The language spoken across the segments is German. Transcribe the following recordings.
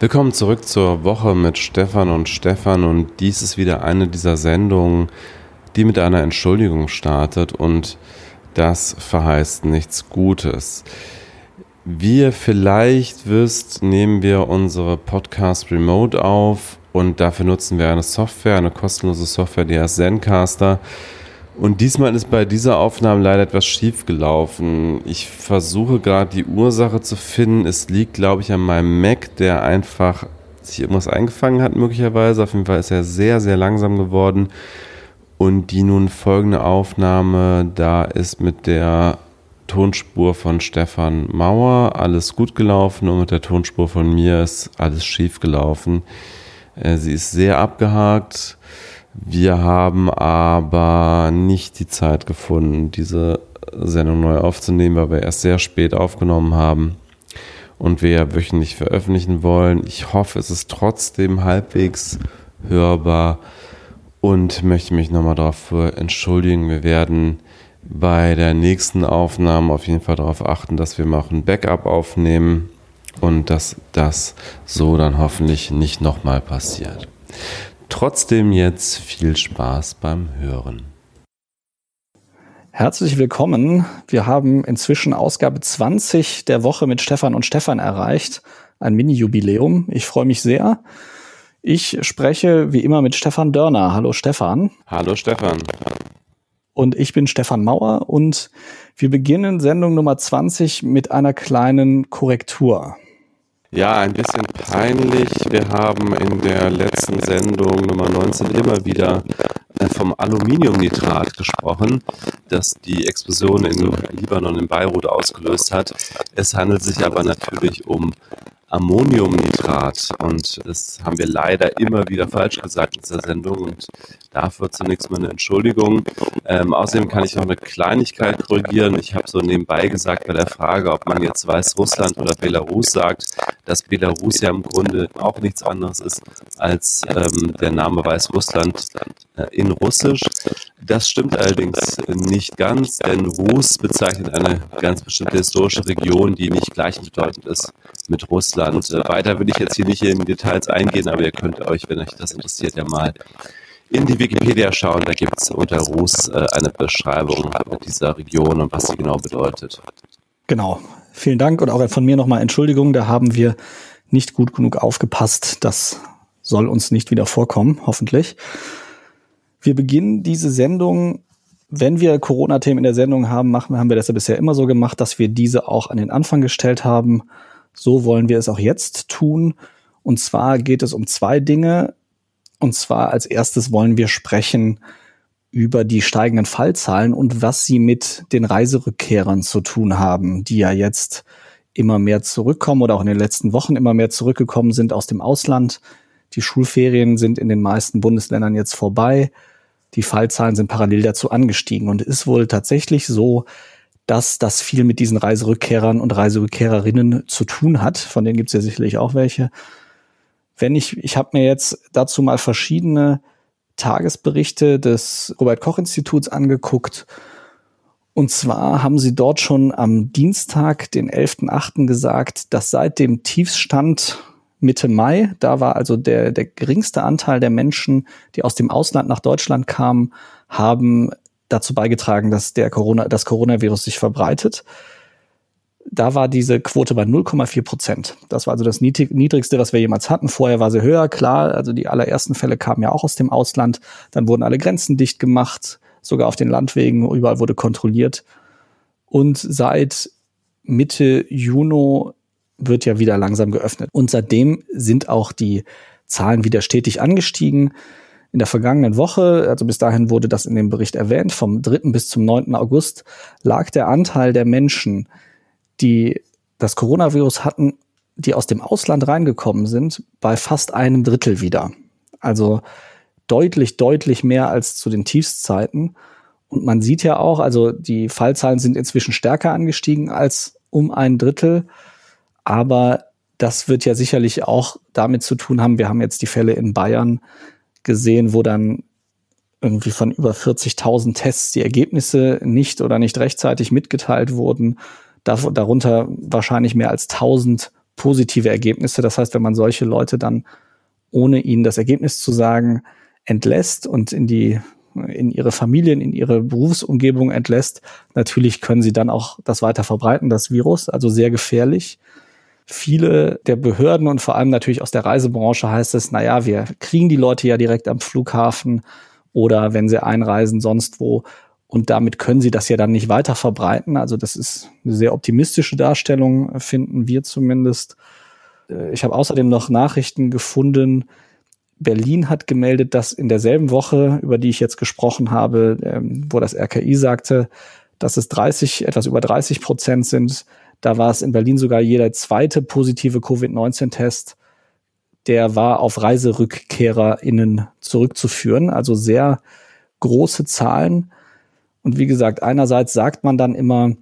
Willkommen zurück zur Woche mit Stefan und Stefan und dies ist wieder eine dieser Sendungen, die mit einer Entschuldigung startet und das verheißt nichts Gutes. Wie ihr vielleicht wisst, nehmen wir unsere Podcast remote auf und dafür nutzen wir eine Software, eine kostenlose Software, die heißt Zencaster. Und diesmal ist bei dieser Aufnahme leider etwas schief gelaufen. Ich versuche gerade die Ursache zu finden. Es liegt, glaube ich, an meinem Mac, der einfach sich irgendwas eingefangen hat, möglicherweise. Auf jeden Fall ist er sehr, sehr langsam geworden. Und die nun folgende Aufnahme, da ist mit der Tonspur von Stefan Mauer alles gut gelaufen und mit der Tonspur von mir ist alles schief gelaufen. Äh, sie ist sehr abgehakt wir haben aber nicht die Zeit gefunden, diese Sendung neu aufzunehmen, weil wir erst sehr spät aufgenommen haben und wir ja wöchentlich veröffentlichen wollen. Ich hoffe, es ist trotzdem halbwegs hörbar und möchte mich nochmal dafür entschuldigen. Wir werden bei der nächsten Aufnahme auf jeden Fall darauf achten, dass wir mal ein Backup aufnehmen und dass das so dann hoffentlich nicht nochmal passiert. Trotzdem jetzt viel Spaß beim Hören. Herzlich willkommen. Wir haben inzwischen Ausgabe 20 der Woche mit Stefan und Stefan erreicht. Ein Mini-Jubiläum. Ich freue mich sehr. Ich spreche wie immer mit Stefan Dörner. Hallo Stefan. Hallo Stefan. Und ich bin Stefan Mauer und wir beginnen Sendung Nummer 20 mit einer kleinen Korrektur. Ja, ein bisschen peinlich. Wir haben in der letzten Sendung Nummer 19 immer wieder äh, vom Aluminiumnitrat gesprochen, das die Explosion in Libanon in Beirut ausgelöst hat. Es handelt sich aber natürlich um Ammoniumnitrat. Und das haben wir leider immer wieder falsch gesagt in dieser Sendung. Und dafür zunächst mal eine Entschuldigung. Ähm, außerdem kann ich noch eine Kleinigkeit korrigieren. Ich habe so nebenbei gesagt bei der Frage, ob man jetzt Weißrussland oder Belarus sagt, dass Belarus ja im Grunde auch nichts anderes ist als ähm, der Name Weißrussland in Russisch. Das stimmt allerdings nicht ganz, denn Rus bezeichnet eine ganz bestimmte historische Region, die nicht gleichbedeutend ist mit Russland. Äh, weiter will ich jetzt hier nicht in Details eingehen, aber ihr könnt euch, wenn euch das interessiert, ja mal in die Wikipedia schauen. Da gibt es unter Rus äh, eine Beschreibung dieser Region und was sie genau bedeutet. Genau. Vielen Dank und auch von mir nochmal Entschuldigung, da haben wir nicht gut genug aufgepasst. Das soll uns nicht wieder vorkommen, hoffentlich. Wir beginnen diese Sendung, wenn wir Corona-Themen in der Sendung haben, machen, haben wir das ja bisher immer so gemacht, dass wir diese auch an den Anfang gestellt haben. So wollen wir es auch jetzt tun. Und zwar geht es um zwei Dinge. Und zwar als erstes wollen wir sprechen über die steigenden Fallzahlen und was sie mit den Reiserückkehrern zu tun haben, die ja jetzt immer mehr zurückkommen oder auch in den letzten Wochen immer mehr zurückgekommen sind aus dem Ausland. Die Schulferien sind in den meisten Bundesländern jetzt vorbei. Die Fallzahlen sind parallel dazu angestiegen. Und es ist wohl tatsächlich so, dass das viel mit diesen Reiserückkehrern und Reiserückkehrerinnen zu tun hat. Von denen gibt es ja sicherlich auch welche. Wenn ich, ich habe mir jetzt dazu mal verschiedene Tagesberichte des Robert Koch Instituts angeguckt. Und zwar haben sie dort schon am Dienstag, den 11.8. gesagt, dass seit dem Tiefstand Mitte Mai. Da war also der, der geringste Anteil der Menschen, die aus dem Ausland nach Deutschland kamen, haben dazu beigetragen, dass der Corona, das Coronavirus sich verbreitet. Da war diese Quote bei 0,4 Prozent. Das war also das niedrigste, was wir jemals hatten. Vorher war sie höher, klar. Also die allerersten Fälle kamen ja auch aus dem Ausland. Dann wurden alle Grenzen dicht gemacht, sogar auf den Landwegen. Überall wurde kontrolliert. Und seit Mitte Juni wird ja wieder langsam geöffnet. Und seitdem sind auch die Zahlen wieder stetig angestiegen. In der vergangenen Woche, also bis dahin wurde das in dem Bericht erwähnt, vom 3. bis zum 9. August lag der Anteil der Menschen, die das Coronavirus hatten, die aus dem Ausland reingekommen sind, bei fast einem Drittel wieder. Also deutlich, deutlich mehr als zu den Tiefszeiten. Und man sieht ja auch, also die Fallzahlen sind inzwischen stärker angestiegen als um ein Drittel. Aber das wird ja sicherlich auch damit zu tun haben. Wir haben jetzt die Fälle in Bayern gesehen, wo dann irgendwie von über 40.000 Tests die Ergebnisse nicht oder nicht rechtzeitig mitgeteilt wurden. darunter wahrscheinlich mehr als 1000 positive Ergebnisse. Das heißt, wenn man solche Leute dann, ohne ihnen das Ergebnis zu sagen, entlässt und in die in ihre Familien, in ihre Berufsumgebung entlässt, natürlich können sie dann auch das weiter verbreiten, das Virus, also sehr gefährlich. Viele der Behörden und vor allem natürlich aus der Reisebranche heißt es, na ja, wir kriegen die Leute ja direkt am Flughafen oder wenn sie einreisen sonst wo und damit können sie das ja dann nicht weiter verbreiten. Also das ist eine sehr optimistische Darstellung, finden wir zumindest. Äh, ich habe außerdem noch Nachrichten gefunden. Berlin hat gemeldet, dass in derselben Woche, über die ich jetzt gesprochen habe, ähm, wo das RKI sagte, dass es 30, etwas über 30 Prozent sind, da war es in Berlin sogar jeder zweite positive Covid-19-Test, der war auf ReiserückkehrerInnen zurückzuführen. Also sehr große Zahlen. Und wie gesagt, einerseits sagt man dann immer,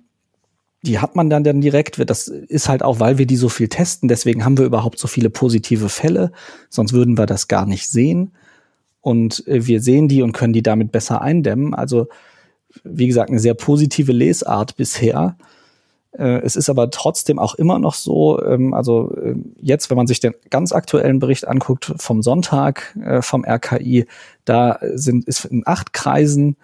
die hat man dann, dann direkt. Das ist halt auch, weil wir die so viel testen. Deswegen haben wir überhaupt so viele positive Fälle. Sonst würden wir das gar nicht sehen. Und äh, wir sehen die und können die damit besser eindämmen. Also, wie gesagt, eine sehr positive Lesart bisher. Äh, es ist aber trotzdem auch immer noch so, ähm, also äh, jetzt, wenn man sich den ganz aktuellen Bericht anguckt vom Sonntag vom RKI, da sind, ist in acht Kreisen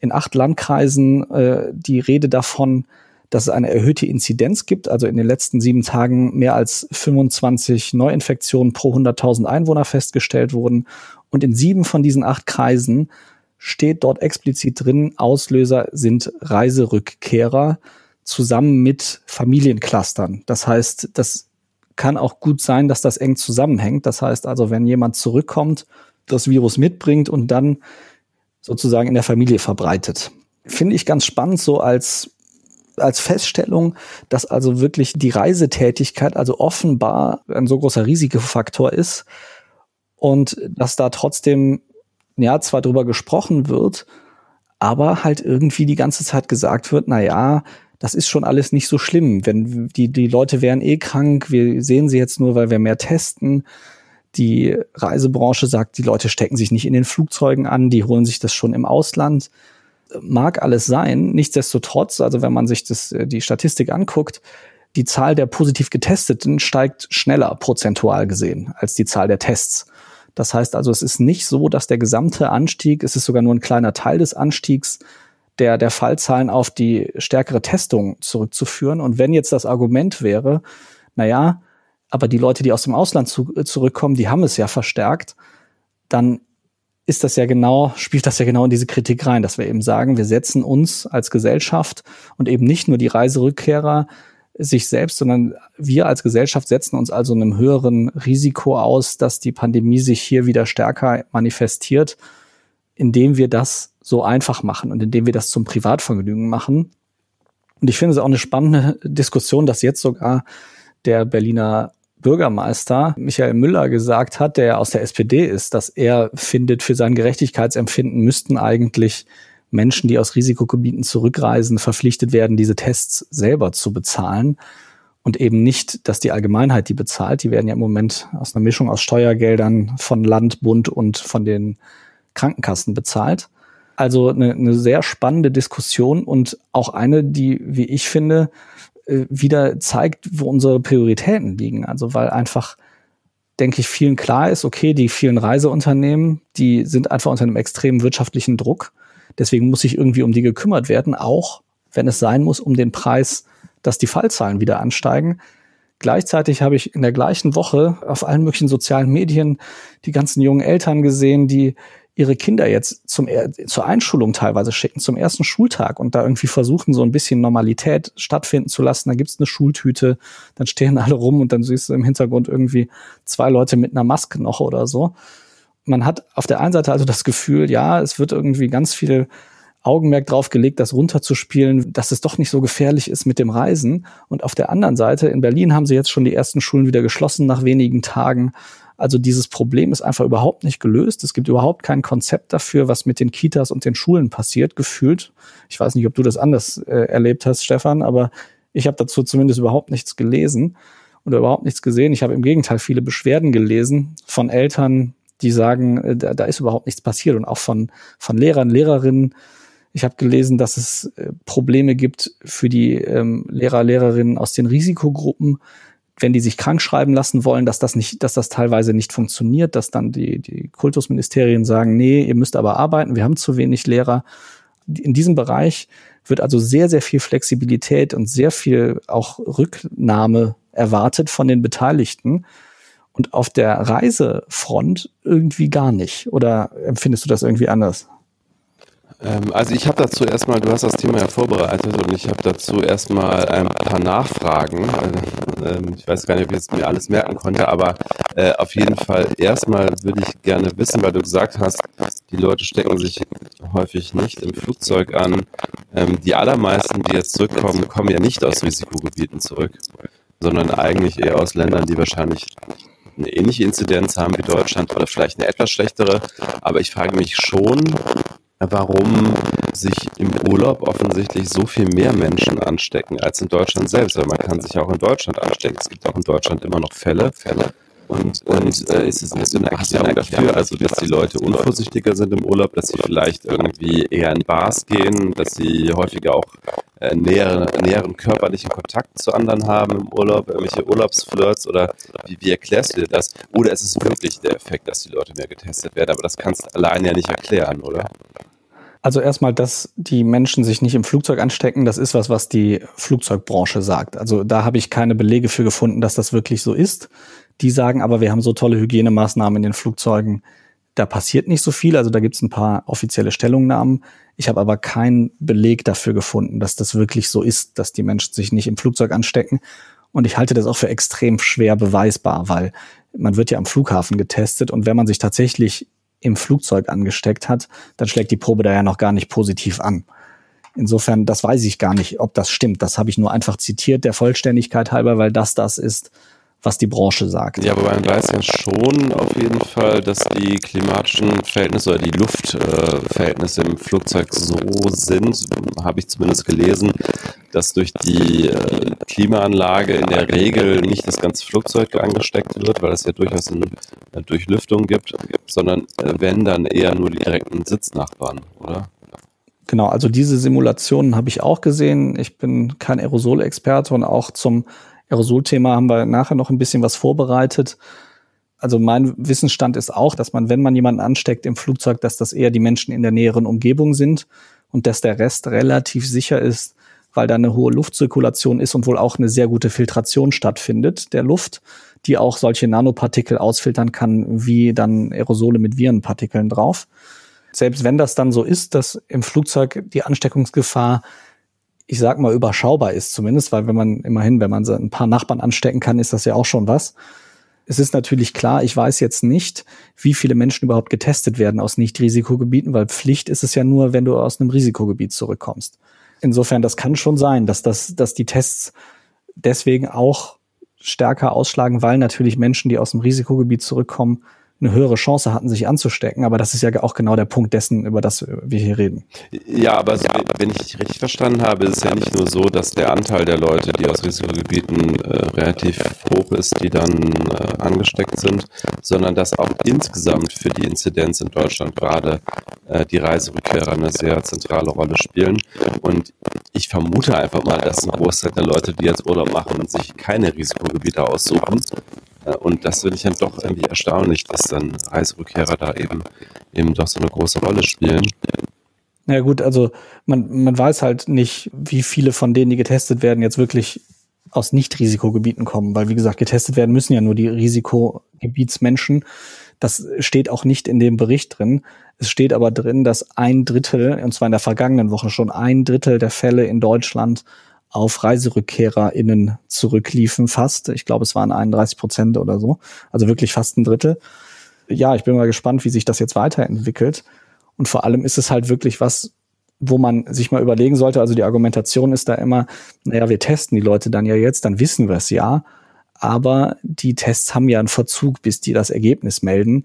in acht Landkreisen äh, die Rede davon, dass es eine erhöhte Inzidenz gibt. Also in den letzten sieben Tagen mehr als 25 Neuinfektionen pro 100.000 Einwohner festgestellt wurden. Und in sieben von diesen acht Kreisen steht dort explizit drin, Auslöser sind Reiserückkehrer zusammen mit Familienclustern. Das heißt, das kann auch gut sein, dass das eng zusammenhängt. Das heißt also, wenn jemand zurückkommt, das Virus mitbringt und dann sozusagen in der Familie verbreitet. Finde ich ganz spannend, so als als Feststellung, dass also wirklich die Reisetätigkeit also offenbar ein so großer Risikofaktor ist und dass da trotzdem ja zwar drüber gesprochen wird, aber halt irgendwie die ganze Zeit gesagt wird, na ja, das ist schon alles nicht so schlimm, wenn die die Leute wären eh krank, wir sehen sie jetzt nur, weil wir mehr testen. Die Reisebranche sagt, die Leute stecken sich nicht in den Flugzeugen an, die holen sich das schon im Ausland. Mag alles sein. Nichtsdestotrotz, also wenn man sich das, äh, die Statistik anguckt, die Zahl der positiv Getesteten steigt schneller prozentual gesehen als die Zahl der Tests. Das heißt also, es ist nicht so, dass der gesamte Anstieg, es ist sogar nur ein kleiner Teil des Anstiegs der, der Fallzahlen auf die stärkere Testung zurückzuführen. Und wenn jetzt das Argument wäre, na ja, aber die Leute, die aus dem Ausland zu, äh, zurückkommen, die haben es ja verstärkt, dann ist das ja genau, spielt das ja genau in diese Kritik rein, dass wir eben sagen, wir setzen uns als Gesellschaft und eben nicht nur die Reiserückkehrer sich selbst, sondern wir als Gesellschaft setzen uns also einem höheren Risiko aus, dass die Pandemie sich hier wieder stärker manifestiert, indem wir das so einfach machen und indem wir das zum Privatvergnügen machen. Und ich finde es auch eine spannende Diskussion, dass jetzt sogar der Berliner Bürgermeister Michael Müller gesagt hat, der aus der SPD ist, dass er findet, für sein Gerechtigkeitsempfinden müssten eigentlich Menschen, die aus Risikogebieten zurückreisen, verpflichtet werden, diese Tests selber zu bezahlen und eben nicht, dass die Allgemeinheit die bezahlt. Die werden ja im Moment aus einer Mischung aus Steuergeldern von Land, Bund und von den Krankenkassen bezahlt. Also eine, eine sehr spannende Diskussion und auch eine, die, wie ich finde, äh, wieder zeigt, wo unsere Prioritäten liegen. Also weil einfach, denke ich, vielen klar ist, okay, die vielen Reiseunternehmen, die sind einfach unter einem extremen wirtschaftlichen Druck. Deswegen muss sich irgendwie um die gekümmert werden, auch wenn es sein muss, um den Preis, dass die Fallzahlen wieder ansteigen. Gleichzeitig habe ich in der gleichen Woche auf allen möglichen sozialen Medien die ganzen jungen Eltern gesehen, die ihre Kinder jetzt zum, zur Einschulung teilweise schicken, zum ersten Schultag und da irgendwie versuchen, so ein bisschen Normalität stattfinden zu lassen. Da gibt's eine Schultüte, dann stehen alle rum und dann siehst du im Hintergrund irgendwie zwei Leute mit einer Maske noch oder so. Man hat auf der einen Seite also das Gefühl, ja, es wird irgendwie ganz viel Augenmerk drauf gelegt, das runterzuspielen, dass es doch nicht so gefährlich ist mit dem Reisen. Und auf der anderen Seite, in Berlin haben sie jetzt schon die ersten Schulen wieder geschlossen nach wenigen Tagen. Also dieses Problem ist einfach überhaupt nicht gelöst. Es gibt überhaupt kein Konzept dafür, was mit den Kitas und den Schulen passiert, gefühlt. Ich weiß nicht, ob du das anders äh, erlebt hast, Stefan, aber ich habe dazu zumindest überhaupt nichts gelesen oder überhaupt nichts gesehen. Ich habe im Gegenteil viele Beschwerden gelesen von Eltern, die sagen, äh, da, da ist überhaupt nichts passiert und auch von, von Lehrern, Lehrerinnen. Ich habe gelesen, dass es äh, Probleme gibt für die ähm, Lehrer, Lehrerinnen aus den Risikogruppen, wenn die sich krank schreiben lassen wollen, dass das nicht, dass das teilweise nicht funktioniert, dass dann die, die Kultusministerien sagen, nee, ihr müsst aber arbeiten, wir haben zu wenig Lehrer. In diesem Bereich wird also sehr, sehr viel Flexibilität und sehr viel auch Rücknahme erwartet von den Beteiligten. Und auf der Reisefront irgendwie gar nicht. Oder empfindest du das irgendwie anders? Ähm, also ich habe dazu erstmal, du hast das Thema ja vorbereitet und ich habe dazu erstmal ein paar Nachfragen. Äh, ähm, ich weiß gar nicht, ob ich jetzt mir alles merken konnte, aber äh, auf jeden Fall erstmal würde ich gerne wissen, weil du gesagt hast, die Leute stecken sich häufig nicht im Flugzeug an. Ähm, die allermeisten, die jetzt zurückkommen, kommen ja nicht aus Risikogebieten zurück, sondern eigentlich eher aus Ländern, die wahrscheinlich eine ähnliche Inzidenz haben wie Deutschland oder vielleicht eine etwas schlechtere. Aber ich frage mich schon, warum sich im Urlaub offensichtlich so viel mehr Menschen anstecken als in Deutschland selbst. Weil man kann sich auch in Deutschland anstecken. Es gibt auch in Deutschland immer noch Fälle. Fälle. Und, und äh, ist es so eine Erklärung dafür, also dass die Leute unvorsichtiger sind im Urlaub, dass sie vielleicht irgendwie eher in Bars gehen, dass sie häufiger auch äh, näher, näheren körperlichen Kontakt zu anderen haben im Urlaub, irgendwelche Urlaubsflirts oder wie, wie erklärst du dir das? Oder ist es wirklich der Effekt, dass die Leute mehr getestet werden? Aber das kannst du allein ja nicht erklären, oder? Also erstmal, dass die Menschen sich nicht im Flugzeug anstecken, das ist was, was die Flugzeugbranche sagt. Also da habe ich keine Belege für gefunden, dass das wirklich so ist. Die sagen aber, wir haben so tolle Hygienemaßnahmen in den Flugzeugen, da passiert nicht so viel. Also da gibt es ein paar offizielle Stellungnahmen. Ich habe aber keinen Beleg dafür gefunden, dass das wirklich so ist, dass die Menschen sich nicht im Flugzeug anstecken. Und ich halte das auch für extrem schwer beweisbar, weil man wird ja am Flughafen getestet und wenn man sich tatsächlich im Flugzeug angesteckt hat, dann schlägt die Probe da ja noch gar nicht positiv an. Insofern, das weiß ich gar nicht, ob das stimmt. Das habe ich nur einfach zitiert, der Vollständigkeit halber, weil das das ist, was die Branche sagt. Ja, aber man weiß ja schon auf jeden Fall, dass die klimatischen Verhältnisse oder die Luftverhältnisse im Flugzeug so sind, habe ich zumindest gelesen, dass durch die äh, Klimaanlage in der Regel nicht das ganze Flugzeug angesteckt wird, weil es ja durchaus eine Durchlüftung gibt, sondern äh, wenn dann eher nur die direkten Sitznachbarn, oder? Genau, also diese Simulationen habe ich auch gesehen. Ich bin kein Aerosolexperte und auch zum Aerosolthema haben wir nachher noch ein bisschen was vorbereitet. Also mein Wissensstand ist auch, dass man, wenn man jemanden ansteckt im Flugzeug, dass das eher die Menschen in der näheren Umgebung sind und dass der Rest relativ sicher ist, weil da eine hohe Luftzirkulation ist und wohl auch eine sehr gute Filtration stattfindet der Luft, die auch solche Nanopartikel ausfiltern kann, wie dann Aerosole mit Virenpartikeln drauf. Selbst wenn das dann so ist, dass im Flugzeug die Ansteckungsgefahr ich sag mal, überschaubar ist zumindest, weil wenn man immerhin, wenn man ein paar Nachbarn anstecken kann, ist das ja auch schon was. Es ist natürlich klar, ich weiß jetzt nicht, wie viele Menschen überhaupt getestet werden aus Nicht-Risikogebieten, weil Pflicht ist es ja nur, wenn du aus einem Risikogebiet zurückkommst. Insofern, das kann schon sein, dass das, dass die Tests deswegen auch stärker ausschlagen, weil natürlich Menschen, die aus dem Risikogebiet zurückkommen, eine höhere Chance hatten, sich anzustecken. Aber das ist ja auch genau der Punkt dessen, über das wir hier reden. Ja, aber so, wenn ich richtig verstanden habe, ist es ja nicht nur so, dass der Anteil der Leute, die aus Risikogebieten äh, relativ hoch ist, die dann äh, angesteckt sind, sondern dass auch insgesamt für die Inzidenz in Deutschland gerade äh, die Reiserückkehrer eine sehr zentrale Rolle spielen. Und ich vermute einfach mal, dass ein Großteil der Leute, die jetzt Urlaub machen, sich keine Risikogebiete aussuchen, und das finde ich dann doch irgendwie erstaunlich, dass dann Reiserückkehrer da eben, eben doch so eine große Rolle spielen. Ja gut, also man, man weiß halt nicht, wie viele von denen, die getestet werden, jetzt wirklich aus Nicht-Risikogebieten kommen, weil wie gesagt, getestet werden müssen ja nur die Risikogebietsmenschen. Das steht auch nicht in dem Bericht drin. Es steht aber drin, dass ein Drittel, und zwar in der vergangenen Woche schon ein Drittel der Fälle in Deutschland auf ReiserückkehrerInnen zurückliefen, fast. Ich glaube, es waren 31 Prozent oder so. Also wirklich fast ein Drittel. Ja, ich bin mal gespannt, wie sich das jetzt weiterentwickelt. Und vor allem ist es halt wirklich was, wo man sich mal überlegen sollte. Also die Argumentation ist da immer, naja, wir testen die Leute dann ja jetzt, dann wissen wir es ja. Aber die Tests haben ja einen Verzug, bis die das Ergebnis melden.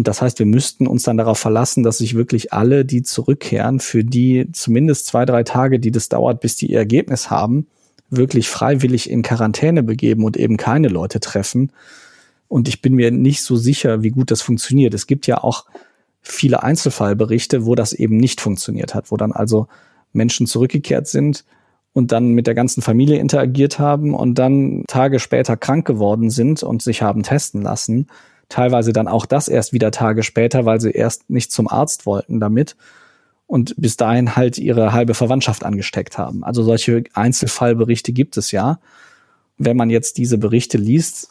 Und das heißt, wir müssten uns dann darauf verlassen, dass sich wirklich alle, die zurückkehren, für die zumindest zwei, drei Tage, die das dauert, bis die ihr Ergebnis haben, wirklich freiwillig in Quarantäne begeben und eben keine Leute treffen. Und ich bin mir nicht so sicher, wie gut das funktioniert. Es gibt ja auch viele Einzelfallberichte, wo das eben nicht funktioniert hat, wo dann also Menschen zurückgekehrt sind und dann mit der ganzen Familie interagiert haben und dann Tage später krank geworden sind und sich haben testen lassen. Teilweise dann auch das erst wieder Tage später, weil sie erst nicht zum Arzt wollten damit und bis dahin halt ihre halbe Verwandtschaft angesteckt haben. Also solche Einzelfallberichte gibt es ja. Wenn man jetzt diese Berichte liest,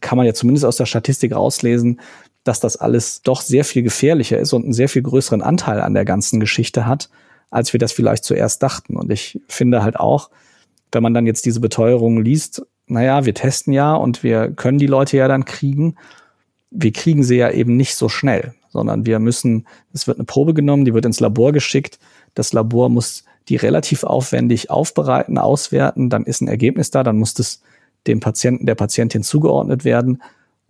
kann man ja zumindest aus der Statistik rauslesen, dass das alles doch sehr viel gefährlicher ist und einen sehr viel größeren Anteil an der ganzen Geschichte hat, als wir das vielleicht zuerst dachten. Und ich finde halt auch, wenn man dann jetzt diese Beteuerungen liest, naja, wir testen ja und wir können die Leute ja dann kriegen. Wir kriegen sie ja eben nicht so schnell, sondern wir müssen, es wird eine Probe genommen, die wird ins Labor geschickt. Das Labor muss die relativ aufwendig aufbereiten, auswerten, dann ist ein Ergebnis da, dann muss das dem Patienten, der Patientin zugeordnet werden,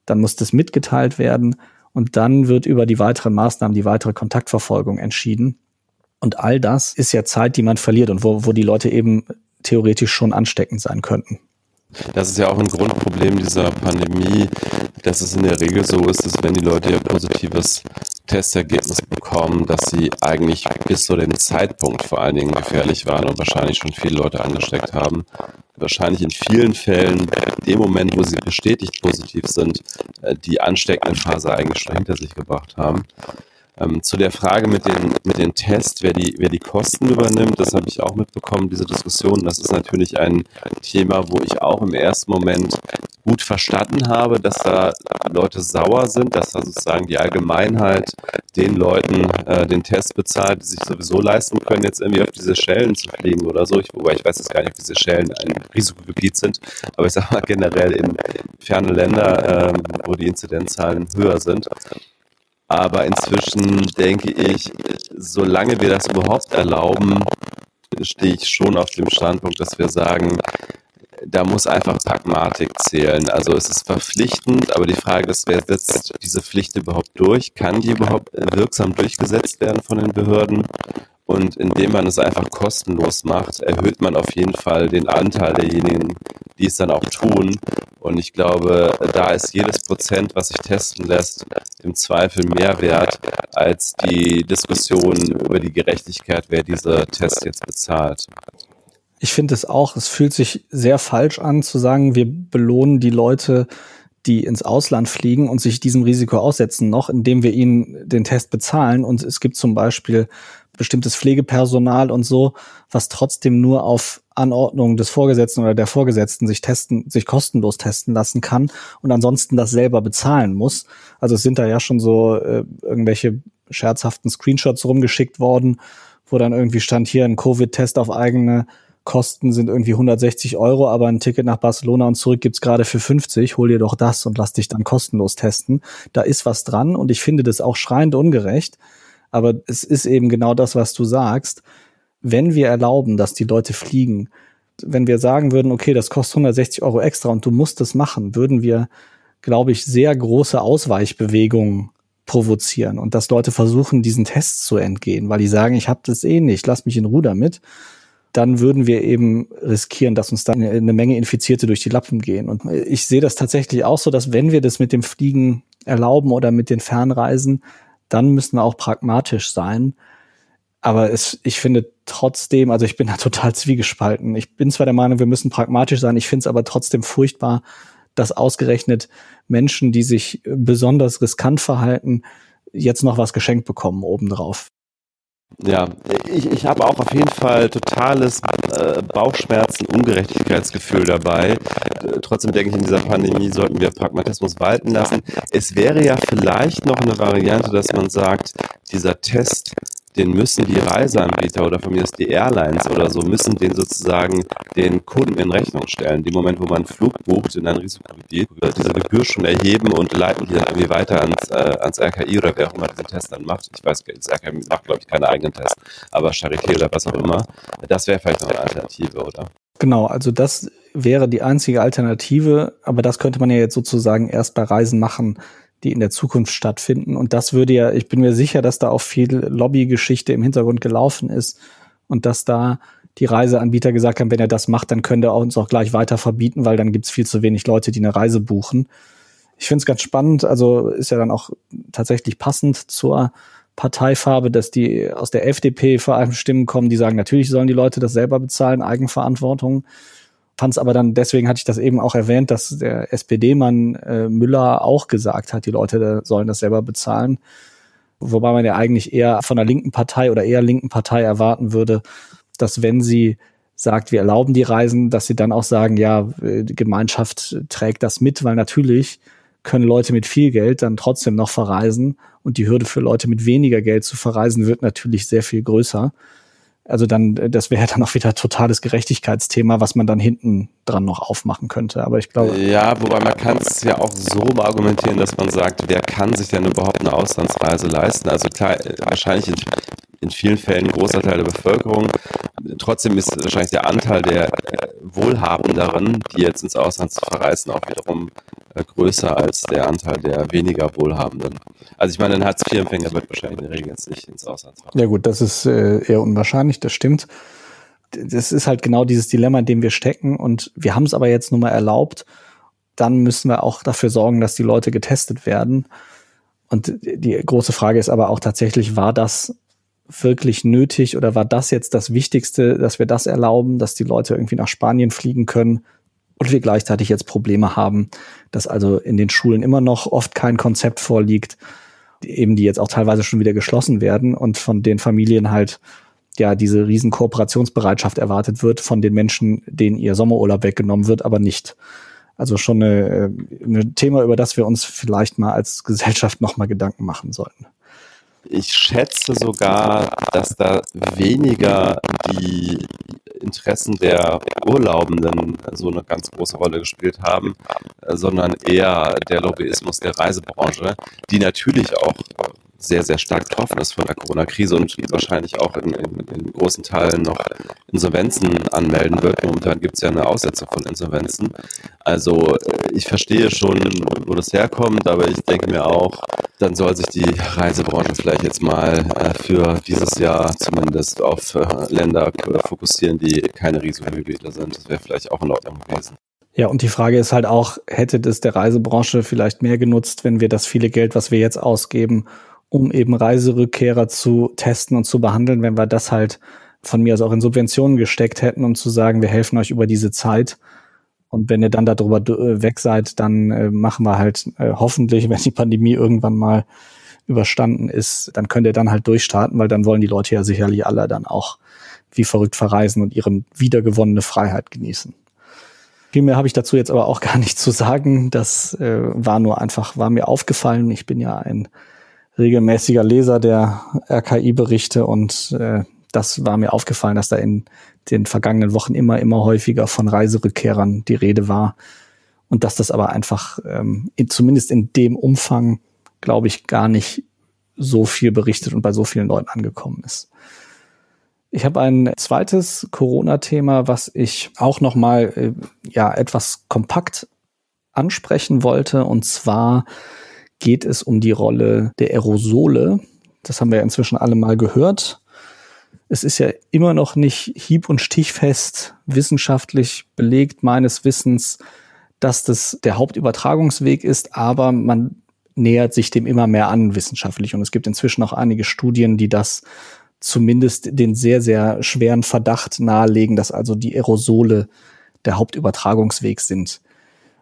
dann muss das mitgeteilt werden und dann wird über die weiteren Maßnahmen, die weitere Kontaktverfolgung entschieden. Und all das ist ja Zeit, die man verliert und wo, wo die Leute eben theoretisch schon ansteckend sein könnten. Das ist ja auch ein Grundproblem dieser Pandemie, dass es in der Regel so ist, dass wenn die Leute ihr positives Testergebnis bekommen, dass sie eigentlich bis zu dem Zeitpunkt vor allen Dingen gefährlich waren und wahrscheinlich schon viele Leute angesteckt haben. Wahrscheinlich in vielen Fällen, dem Moment, wo sie bestätigt positiv sind, äh, die ansteckende Phase eigentlich schon hinter sich gebracht haben. Ähm, zu der Frage mit den, mit den Tests, wer die, wer die Kosten übernimmt, das habe ich auch mitbekommen, diese Diskussion. Das ist natürlich ein Thema, wo ich auch im ersten Moment gut verstanden habe, dass da Leute sauer sind, dass da sozusagen die Allgemeinheit den Leuten äh, den Test bezahlt, die sich sowieso leisten können, jetzt irgendwie auf diese Schellen zu fliegen oder so. Ich, wobei ich weiß jetzt gar nicht, ob diese Schellen ein Risikogebiet sind, aber ich sage mal generell in ferne Länder, äh, wo die Inzidenzzahlen höher sind. Aber inzwischen denke ich, solange wir das überhaupt erlauben, stehe ich schon auf dem Standpunkt, dass wir sagen, da muss einfach Pragmatik zählen. Also es ist verpflichtend, aber die Frage ist, wer setzt diese Pflicht überhaupt durch? Kann die überhaupt wirksam durchgesetzt werden von den Behörden? Und indem man es einfach kostenlos macht, erhöht man auf jeden Fall den Anteil derjenigen, die es dann auch tun. Und ich glaube, da ist jedes Prozent, was sich testen lässt, im Zweifel mehr wert als die Diskussion über die Gerechtigkeit, wer diese Tests jetzt bezahlt. Ich finde es auch, es fühlt sich sehr falsch an zu sagen, wir belohnen die Leute, die ins Ausland fliegen und sich diesem Risiko aussetzen noch, indem wir ihnen den Test bezahlen. Und es gibt zum Beispiel bestimmtes Pflegepersonal und so, was trotzdem nur auf Anordnung des Vorgesetzten oder der Vorgesetzten sich testen, sich kostenlos testen lassen kann und ansonsten das selber bezahlen muss. Also es sind da ja schon so äh, irgendwelche scherzhaften Screenshots rumgeschickt worden, wo dann irgendwie stand hier ein Covid-Test auf eigene Kosten sind irgendwie 160 Euro, aber ein Ticket nach Barcelona und zurück gibt's gerade für 50. Hol dir doch das und lass dich dann kostenlos testen. Da ist was dran und ich finde das auch schreiend ungerecht. Aber es ist eben genau das, was du sagst. Wenn wir erlauben, dass die Leute fliegen, wenn wir sagen würden, okay, das kostet 160 Euro extra und du musst es machen, würden wir, glaube ich, sehr große Ausweichbewegungen provozieren und dass Leute versuchen, diesen Tests zu entgehen, weil die sagen, ich habe das eh nicht, lass mich in Ruhe damit. Dann würden wir eben riskieren, dass uns dann eine Menge Infizierte durch die Lappen gehen. Und ich sehe das tatsächlich auch so, dass wenn wir das mit dem Fliegen erlauben oder mit den Fernreisen, dann müssen wir auch pragmatisch sein. Aber es, ich finde trotzdem, also ich bin da total zwiegespalten. Ich bin zwar der Meinung, wir müssen pragmatisch sein, ich finde es aber trotzdem furchtbar, dass ausgerechnet Menschen, die sich besonders riskant verhalten, jetzt noch was geschenkt bekommen obendrauf. Ja, ich, ich habe auch auf jeden Fall totales äh, Bauchschmerzen, Ungerechtigkeitsgefühl dabei. Trotzdem denke ich, in dieser Pandemie sollten wir Pragmatismus walten lassen. Es wäre ja vielleicht noch eine Variante, dass man sagt, dieser Test den müssen die Reiseanbieter oder von mir aus die Airlines oder so, müssen den sozusagen den Kunden in Rechnung stellen. Dem Moment, wo man einen Flug bucht in ein Risikogebiet, wird diese Gebühr schon erheben und leiten die dann irgendwie weiter ans, äh, ans RKI oder wer auch immer diesen Test dann macht. Ich weiß, das RKI macht, glaube ich, keine eigenen Tests, aber Charité oder was auch immer. Das wäre vielleicht noch eine Alternative, oder? Genau, also das wäre die einzige Alternative, aber das könnte man ja jetzt sozusagen erst bei Reisen machen, die in der Zukunft stattfinden. Und das würde ja, ich bin mir sicher, dass da auch viel Lobbygeschichte im Hintergrund gelaufen ist und dass da die Reiseanbieter gesagt haben, wenn er das macht, dann könnte er uns auch gleich weiter verbieten, weil dann gibt es viel zu wenig Leute, die eine Reise buchen. Ich finde es ganz spannend, also ist ja dann auch tatsächlich passend zur Parteifarbe, dass die aus der FDP vor allem Stimmen kommen, die sagen, natürlich sollen die Leute das selber bezahlen, Eigenverantwortung. Fand es aber dann, deswegen hatte ich das eben auch erwähnt, dass der SPD-Mann äh, Müller auch gesagt hat, die Leute sollen das selber bezahlen. Wobei man ja eigentlich eher von der linken Partei oder eher linken Partei erwarten würde, dass wenn sie sagt, wir erlauben die Reisen, dass sie dann auch sagen, ja, äh, die Gemeinschaft trägt das mit, weil natürlich können Leute mit viel Geld dann trotzdem noch verreisen und die Hürde für Leute mit weniger Geld zu verreisen wird natürlich sehr viel größer. Also dann, das wäre dann auch wieder totales Gerechtigkeitsthema, was man dann hinten dran noch aufmachen könnte. Aber ich glaube. Ja, wobei man kann es ja auch so argumentieren, dass man sagt, wer kann sich denn überhaupt eine Auslandsreise leisten? Also klar, wahrscheinlich in, vielen Fällen ein großer Teil der Bevölkerung. Trotzdem ist wahrscheinlich der Anteil der Wohlhabenderen, die jetzt ins Ausland zu verreisen, auch wiederum äh, größer als der Anteil der weniger Wohlhabenden. Also ich meine, ein Hartz-IV-Empfänger wird wahrscheinlich in der Regel jetzt nicht ins Ausland fahren. Ja gut, das ist äh, eher unwahrscheinlich, das stimmt. Das ist halt genau dieses Dilemma, in dem wir stecken und wir haben es aber jetzt nun mal erlaubt. Dann müssen wir auch dafür sorgen, dass die Leute getestet werden. Und die große Frage ist aber auch tatsächlich, war das wirklich nötig oder war das jetzt das Wichtigste, dass wir das erlauben, dass die Leute irgendwie nach Spanien fliegen können und wir gleichzeitig jetzt Probleme haben, dass also in den Schulen immer noch oft kein Konzept vorliegt, eben die jetzt auch teilweise schon wieder geschlossen werden und von den Familien halt ja diese riesen Kooperationsbereitschaft erwartet wird von den Menschen, denen ihr Sommerurlaub weggenommen wird, aber nicht. Also schon ein eine Thema, über das wir uns vielleicht mal als Gesellschaft nochmal Gedanken machen sollten. Ich schätze sogar, dass da weniger die Interessen der Urlaubenden so eine ganz große Rolle gespielt haben, sondern eher der Lobbyismus der Reisebranche, die natürlich auch sehr, sehr stark getroffen ist von der Corona-Krise und wahrscheinlich auch in, in, in, großen Teilen noch Insolvenzen anmelden wird. Momentan gibt es ja eine Aussetzung von Insolvenzen. Also äh, ich verstehe schon, wo das herkommt, aber ich denke mir auch, dann soll sich die Reisebranche vielleicht jetzt mal äh, für dieses Jahr zumindest auf äh, Länder fokussieren, die keine Risikogebiete sind. Das wäre vielleicht auch in Ordnung gewesen. Ja, und die Frage ist halt auch, hätte das der Reisebranche vielleicht mehr genutzt, wenn wir das viele Geld, was wir jetzt ausgeben, um eben Reiserückkehrer zu testen und zu behandeln, wenn wir das halt von mir aus auch in Subventionen gesteckt hätten, um zu sagen, wir helfen euch über diese Zeit. Und wenn ihr dann darüber äh, weg seid, dann äh, machen wir halt äh, hoffentlich, wenn die Pandemie irgendwann mal überstanden ist, dann könnt ihr dann halt durchstarten, weil dann wollen die Leute ja sicherlich alle dann auch wie verrückt verreisen und ihre wiedergewonnene Freiheit genießen. Viel mehr habe ich dazu jetzt aber auch gar nicht zu sagen. Das äh, war nur einfach, war mir aufgefallen. Ich bin ja ein regelmäßiger Leser der RKI-Berichte und äh, das war mir aufgefallen, dass da in den vergangenen Wochen immer, immer häufiger von Reiserückkehrern die Rede war und dass das aber einfach ähm, in, zumindest in dem Umfang, glaube ich, gar nicht so viel berichtet und bei so vielen Leuten angekommen ist. Ich habe ein zweites Corona-Thema, was ich auch noch mal äh, ja etwas kompakt ansprechen wollte, und zwar geht es um die Rolle der Aerosole. Das haben wir inzwischen alle mal gehört. Es ist ja immer noch nicht hieb- und stichfest wissenschaftlich belegt meines Wissens, dass das der Hauptübertragungsweg ist, aber man nähert sich dem immer mehr an wissenschaftlich. Und es gibt inzwischen auch einige Studien, die das zumindest den sehr, sehr schweren Verdacht nahelegen, dass also die Aerosole der Hauptübertragungsweg sind.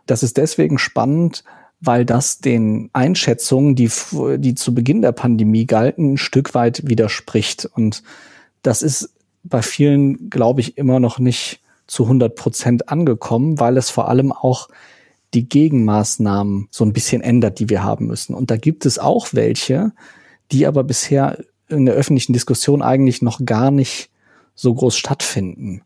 Das ist deswegen spannend, weil das den Einschätzungen, die, die zu Beginn der Pandemie galten, ein Stück weit widerspricht. Und das ist bei vielen, glaube ich, immer noch nicht zu 100 Prozent angekommen, weil es vor allem auch die Gegenmaßnahmen so ein bisschen ändert, die wir haben müssen. Und da gibt es auch welche, die aber bisher in der öffentlichen Diskussion eigentlich noch gar nicht so groß stattfinden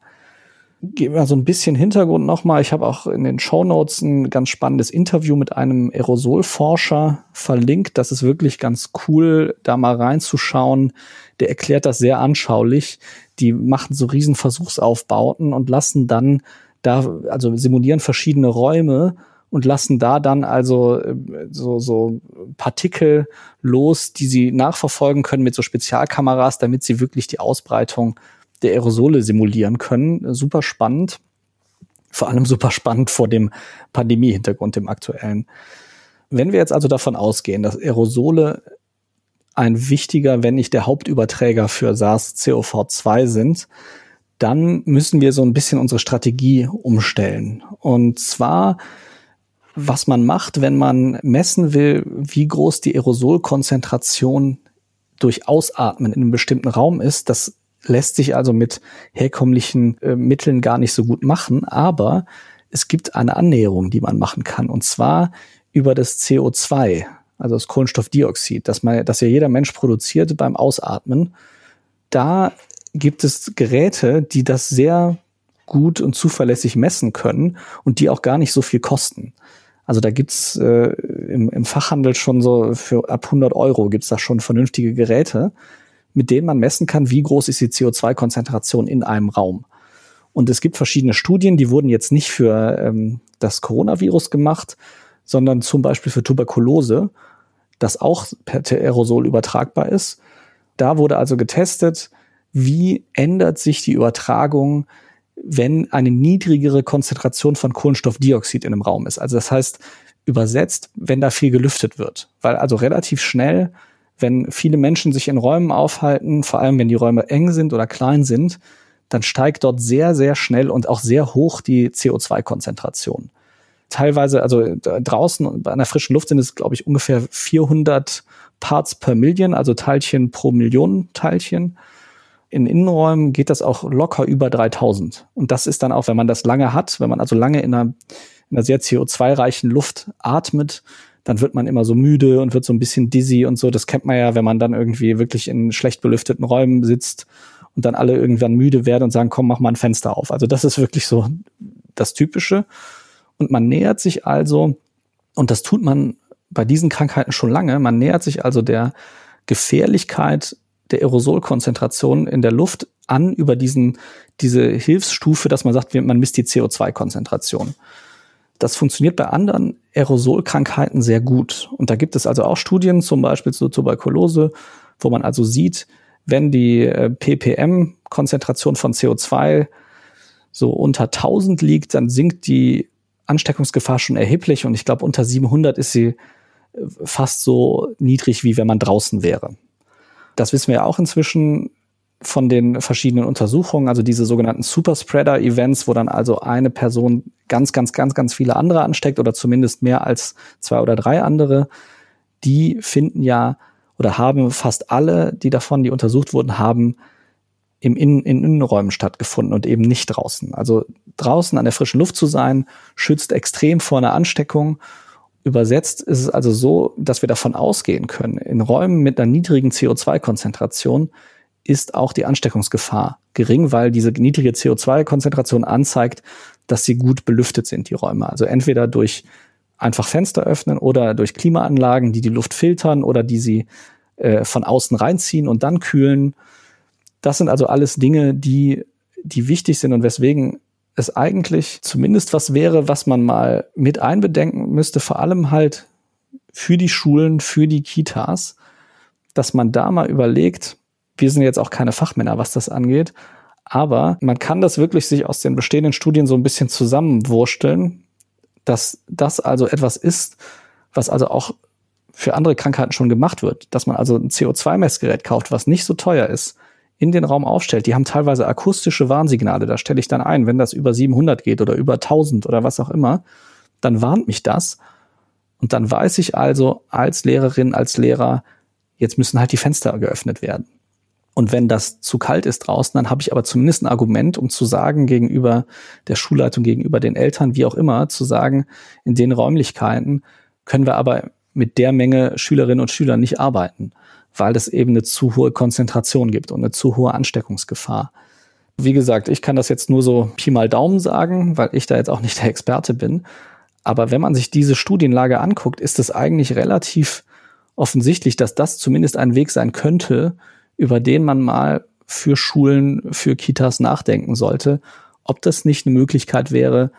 geben wir so ein bisschen Hintergrund nochmal. Ich habe auch in den Show Notes ein ganz spannendes Interview mit einem Aerosolforscher verlinkt. Das ist wirklich ganz cool, da mal reinzuschauen. Der erklärt das sehr anschaulich. Die machen so riesen Versuchsaufbauten und lassen dann da, also simulieren verschiedene Räume und lassen da dann also äh, so, so Partikel los, die sie nachverfolgen können mit so Spezialkameras, damit sie wirklich die Ausbreitung der Aerosole simulieren können. Super spannend. Vor allem super spannend vor dem Pandemie-Hintergrund, dem aktuellen. Wenn wir jetzt also davon ausgehen, dass Aerosole ein wichtiger, wenn nicht der Hauptüberträger für SARS-CoV-2 sind, dann müssen wir so ein bisschen unsere Strategie umstellen. Und zwar, was man macht, wenn man messen will, wie groß die Aerosolkonzentration durch Ausatmen in einem bestimmten Raum ist, das lässt sich also mit herkömmlichen äh, Mitteln gar nicht so gut machen, aber es gibt eine Annäherung, die man machen kann, und zwar über das CO2, also das Kohlenstoffdioxid, das, man, das ja jeder Mensch produziert beim Ausatmen. Da gibt es Geräte, die das sehr gut und zuverlässig messen können und die auch gar nicht so viel kosten. Also da gibt's äh, im, im Fachhandel schon so für ab 100 Euro gibt's da schon vernünftige Geräte, mit denen man messen kann, wie groß ist die CO2-Konzentration in einem Raum. Und es gibt verschiedene Studien, die wurden jetzt nicht für ähm, das Coronavirus gemacht, sondern zum Beispiel für Tuberkulose, das auch per Aerosol übertragbar ist. Da wurde also getestet, wie ändert sich die Übertragung, wenn eine niedrigere Konzentration von Kohlenstoffdioxid in einem Raum ist. Also das heißt, übersetzt, wenn da viel gelüftet wird. Weil also relativ schnell, wenn viele Menschen sich in Räumen aufhalten, vor allem wenn die Räume eng sind oder klein sind, dann steigt dort sehr, sehr schnell und auch sehr hoch die CO2-Konzentration. Teilweise, also draußen bei einer frischen Luft sind es, glaube ich, ungefähr 400 Parts per Million, also Teilchen pro Million Teilchen in Innenräumen geht das auch locker über 3000. Und das ist dann auch, wenn man das lange hat, wenn man also lange in einer, in einer sehr CO2-reichen Luft atmet, dann wird man immer so müde und wird so ein bisschen dizzy und so. Das kennt man ja, wenn man dann irgendwie wirklich in schlecht belüfteten Räumen sitzt und dann alle irgendwann müde werden und sagen, komm, mach mal ein Fenster auf. Also das ist wirklich so das Typische. Und man nähert sich also, und das tut man bei diesen Krankheiten schon lange, man nähert sich also der Gefährlichkeit der Aerosolkonzentration in der Luft an über diesen, diese Hilfsstufe, dass man sagt, man misst die CO2-Konzentration. Das funktioniert bei anderen Aerosolkrankheiten sehr gut. Und da gibt es also auch Studien, zum Beispiel zur Tuberkulose, wo man also sieht, wenn die äh, ppm-Konzentration von CO2 so unter 1000 liegt, dann sinkt die Ansteckungsgefahr schon erheblich. Und ich glaube, unter 700 ist sie äh, fast so niedrig, wie wenn man draußen wäre. Das wissen wir auch inzwischen von den verschiedenen Untersuchungen, also diese sogenannten Superspreader-Events, wo dann also eine Person ganz, ganz, ganz, ganz viele andere ansteckt oder zumindest mehr als zwei oder drei andere, die finden ja oder haben fast alle, die davon, die untersucht wurden, haben im Innen, in Innenräumen stattgefunden und eben nicht draußen. Also draußen an der frischen Luft zu sein, schützt extrem vor einer Ansteckung Übersetzt ist es also so, dass wir davon ausgehen können, in Räumen mit einer niedrigen CO2-Konzentration ist auch die Ansteckungsgefahr gering, weil diese niedrige CO2-Konzentration anzeigt, dass sie gut belüftet sind, die Räume. Also entweder durch einfach Fenster öffnen oder durch Klimaanlagen, die die Luft filtern oder die sie äh, von außen reinziehen und dann kühlen. Das sind also alles Dinge, die, die wichtig sind und weswegen es eigentlich zumindest was wäre, was man mal mit einbedenken müsste, vor allem halt für die Schulen, für die Kitas, dass man da mal überlegt, wir sind jetzt auch keine Fachmänner, was das angeht, aber man kann das wirklich sich aus den bestehenden Studien so ein bisschen zusammenwursteln, dass das also etwas ist, was also auch für andere Krankheiten schon gemacht wird, dass man also ein CO2-Messgerät kauft, was nicht so teuer ist, in den Raum aufstellt, die haben teilweise akustische Warnsignale. Da stelle ich dann ein, wenn das über 700 geht oder über 1000 oder was auch immer, dann warnt mich das. Und dann weiß ich also als Lehrerin, als Lehrer, jetzt müssen halt die Fenster geöffnet werden. Und wenn das zu kalt ist draußen, dann habe ich aber zumindest ein Argument, um zu sagen gegenüber der Schulleitung, gegenüber den Eltern, wie auch immer, zu sagen, in den Räumlichkeiten können wir aber mit der Menge Schülerinnen und Schüler nicht arbeiten weil es eben eine zu hohe Konzentration gibt und eine zu hohe Ansteckungsgefahr. Wie gesagt, ich kann das jetzt nur so Pi mal Daumen sagen, weil ich da jetzt auch nicht der Experte bin. Aber wenn man sich diese Studienlage anguckt, ist es eigentlich relativ offensichtlich, dass das zumindest ein Weg sein könnte, über den man mal für Schulen, für Kitas nachdenken sollte, ob das nicht eine Möglichkeit wäre,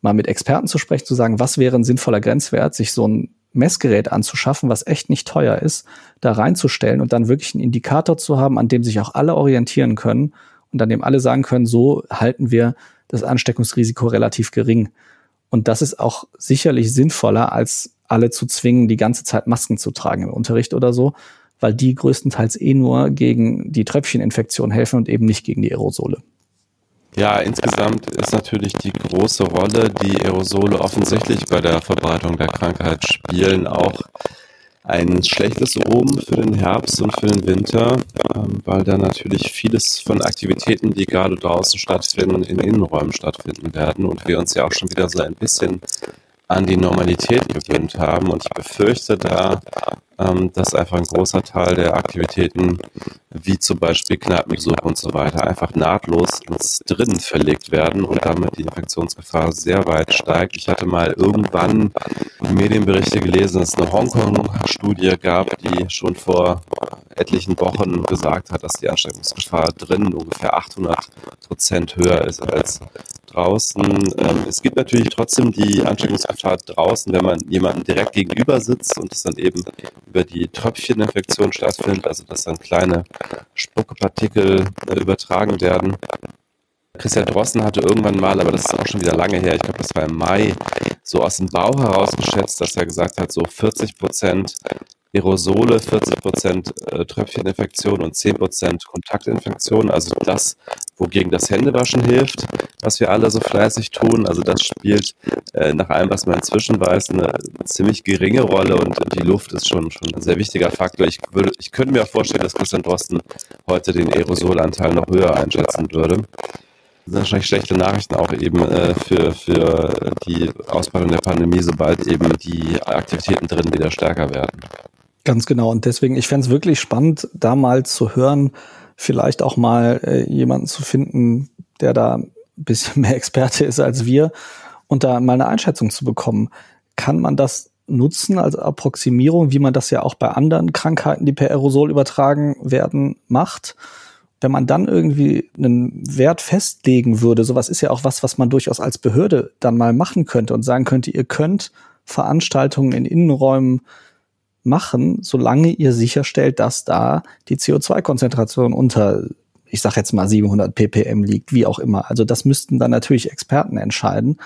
mal mit Experten zu sprechen, zu sagen, was wäre ein sinnvoller Grenzwert, sich so ein Messgerät anzuschaffen, was echt nicht teuer ist, da reinzustellen und dann wirklich einen Indikator zu haben, an dem sich auch alle orientieren können und an dem alle sagen können, so halten wir das Ansteckungsrisiko relativ gering. Und das ist auch sicherlich sinnvoller, als alle zu zwingen, die ganze Zeit Masken zu tragen im Unterricht oder so, weil die größtenteils eh nur gegen die Tröpfcheninfektion helfen und eben nicht gegen die Aerosole. Ja, insgesamt ist natürlich die große Rolle, die Aerosole offensichtlich bei der Verbreitung der Krankheit spielen, auch ein schlechtes Omen für den Herbst und für den Winter, ähm, weil da natürlich vieles von Aktivitäten, die gerade draußen stattfinden, in Innenräumen stattfinden werden und wir uns ja auch schon wieder so ein bisschen an die Normalität gewöhnt haben. Und ich befürchte da, ähm, dass einfach ein großer Teil der Aktivitäten, wie zum Beispiel Kneipenbesuch und so weiter, einfach nahtlos ins Drinnen verlegt werden und damit die Infektionsgefahr sehr weit steigt. Ich hatte mal irgendwann Medienberichte gelesen, dass es eine Hongkong-Studie gab, die schon vor etlichen Wochen gesagt hat, dass die Ansteckungsgefahr drinnen ungefähr 800 Prozent höher ist als draußen. Ähm, es gibt natürlich trotzdem die Ansteckungsgefahr draußen, wenn man jemanden direkt gegenüber sitzt und es dann eben über die Tröpfcheninfektion stattfindet, also dass dann kleine Spuckepartikel äh, übertragen werden. Christian Drossen hatte irgendwann mal, aber das ist auch schon wieder lange her, ich glaube, das war im Mai, so aus dem Bau herausgeschätzt, dass er gesagt hat, so 40 Prozent Aerosole, 40 Prozent äh, Tröpfcheninfektion und 10 Prozent Kontaktinfektion. Also das, wogegen das Händewaschen hilft, was wir alle so fleißig tun. Also das spielt äh, nach allem, was man inzwischen weiß, eine ziemlich geringe Rolle und die Luft ist schon, schon ein sehr wichtiger Faktor. Ich, würde, ich könnte mir auch vorstellen, dass Christian Drosten heute den Aerosolanteil noch höher einschätzen würde. Das sind wahrscheinlich schlechte Nachrichten auch eben äh, für, für die Ausbreitung der Pandemie, sobald eben die Aktivitäten drin wieder stärker werden. Ganz genau. Und deswegen, ich fände es wirklich spannend, da mal zu hören, vielleicht auch mal äh, jemanden zu finden, der da ein bisschen mehr Experte ist als wir und da mal eine Einschätzung zu bekommen. Kann man das nutzen als Approximierung, wie man das ja auch bei anderen Krankheiten, die per Aerosol übertragen werden, macht? Wenn man dann irgendwie einen Wert festlegen würde, sowas ist ja auch was, was man durchaus als Behörde dann mal machen könnte und sagen könnte, ihr könnt Veranstaltungen in Innenräumen machen, solange ihr sicherstellt, dass da die CO2-Konzentration unter, ich sag jetzt mal 700 ppm liegt, wie auch immer. Also das müssten dann natürlich Experten entscheiden.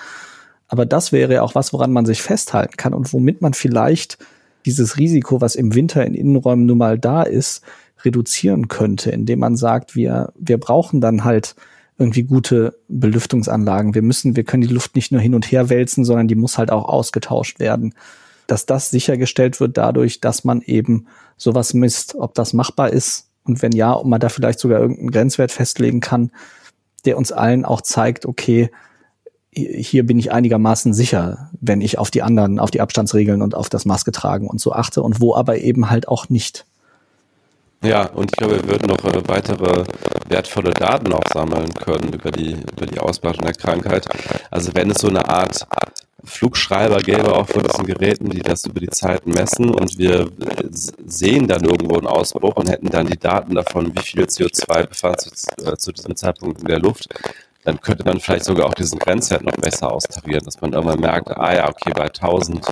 Aber das wäre ja auch was, woran man sich festhalten kann und womit man vielleicht dieses Risiko, was im Winter in Innenräumen nun mal da ist, reduzieren könnte, indem man sagt, wir, wir brauchen dann halt irgendwie gute Belüftungsanlagen. Wir müssen, wir können die Luft nicht nur hin und her wälzen, sondern die muss halt auch ausgetauscht werden dass das sichergestellt wird dadurch, dass man eben sowas misst, ob das machbar ist und wenn ja, ob man da vielleicht sogar irgendeinen Grenzwert festlegen kann, der uns allen auch zeigt, okay, hier bin ich einigermaßen sicher, wenn ich auf die anderen, auf die Abstandsregeln und auf das Maske tragen und so achte und wo aber eben halt auch nicht. Ja, und ich glaube, wir würden noch äh, weitere wertvolle Daten auch sammeln können über die, über die Ausbreitung der Krankheit. Also wenn es so eine Art Flugschreiber gäbe auch von diesen Geräten, die das über die Zeit messen und wir sehen dann irgendwo einen Ausbruch und hätten dann die Daten davon, wie viel CO2 befand sich äh, zu diesem Zeitpunkt in der Luft, dann könnte man vielleicht sogar auch diesen Grenzwert noch besser austarieren, dass man irgendwann merkt, ah ja, okay, bei 1000 äh,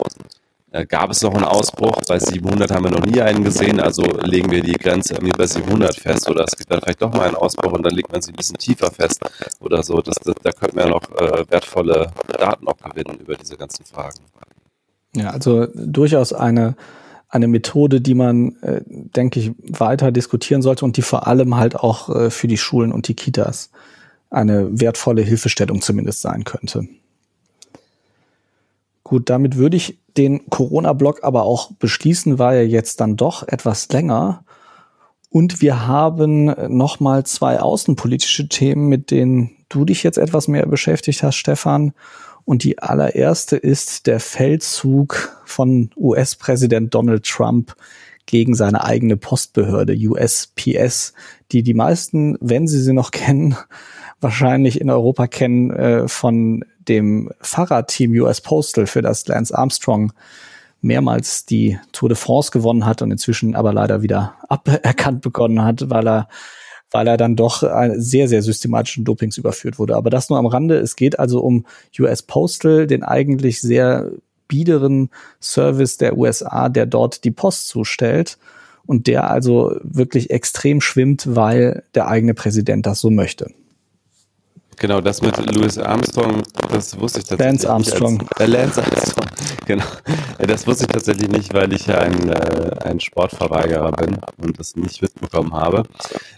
gab es noch einen Ausbruch. Bei 700 haben wir noch nie einen gesehen, also legen wir die Grenze irgendwie bei 700 fest. Oder es gibt dann vielleicht doch mal einen Ausbruch und dann legt man sie ein bisschen tiefer fest oder so. Das, das, da könnten wir ja noch äh, wertvolle Daten auch gewinnen über diese ganzen Fragen. Ja, also durchaus eine, eine Methode, die man, äh, denke ich, weiter diskutieren sollte und die vor allem halt auch äh, für die Schulen und die Kitas eine wertvolle Hilfestellung zumindest sein könnte. Gut, damit würde ich den Corona-Block aber auch beschließen, war ja jetzt dann doch etwas länger. Und wir haben nochmal zwei außenpolitische Themen, mit denen du dich jetzt etwas mehr beschäftigt hast, Stefan. Und die allererste ist der Feldzug von US-Präsident Donald Trump gegen seine eigene Postbehörde USPS, die die meisten, wenn sie sie noch kennen, wahrscheinlich in Europa kennen äh, von dem Fahrradteam US Postal, für das Lance Armstrong mehrmals die Tour de France gewonnen hat und inzwischen aber leider wieder aberkannt begonnen hat, weil er weil er dann doch sehr, sehr systematischen Dopings überführt wurde. Aber das nur am Rande. Es geht also um US Postal, den eigentlich sehr biederen Service der USA, der dort die Post zustellt und der also wirklich extrem schwimmt, weil der eigene Präsident das so möchte. Genau, das mit Louis Armstrong, das wusste ich tatsächlich. Lance Armstrong. Als, äh, Lance Armstrong, genau. Das wusste ich tatsächlich nicht, weil ich ja ein, äh, ein Sportverweigerer bin und das nicht mitbekommen habe.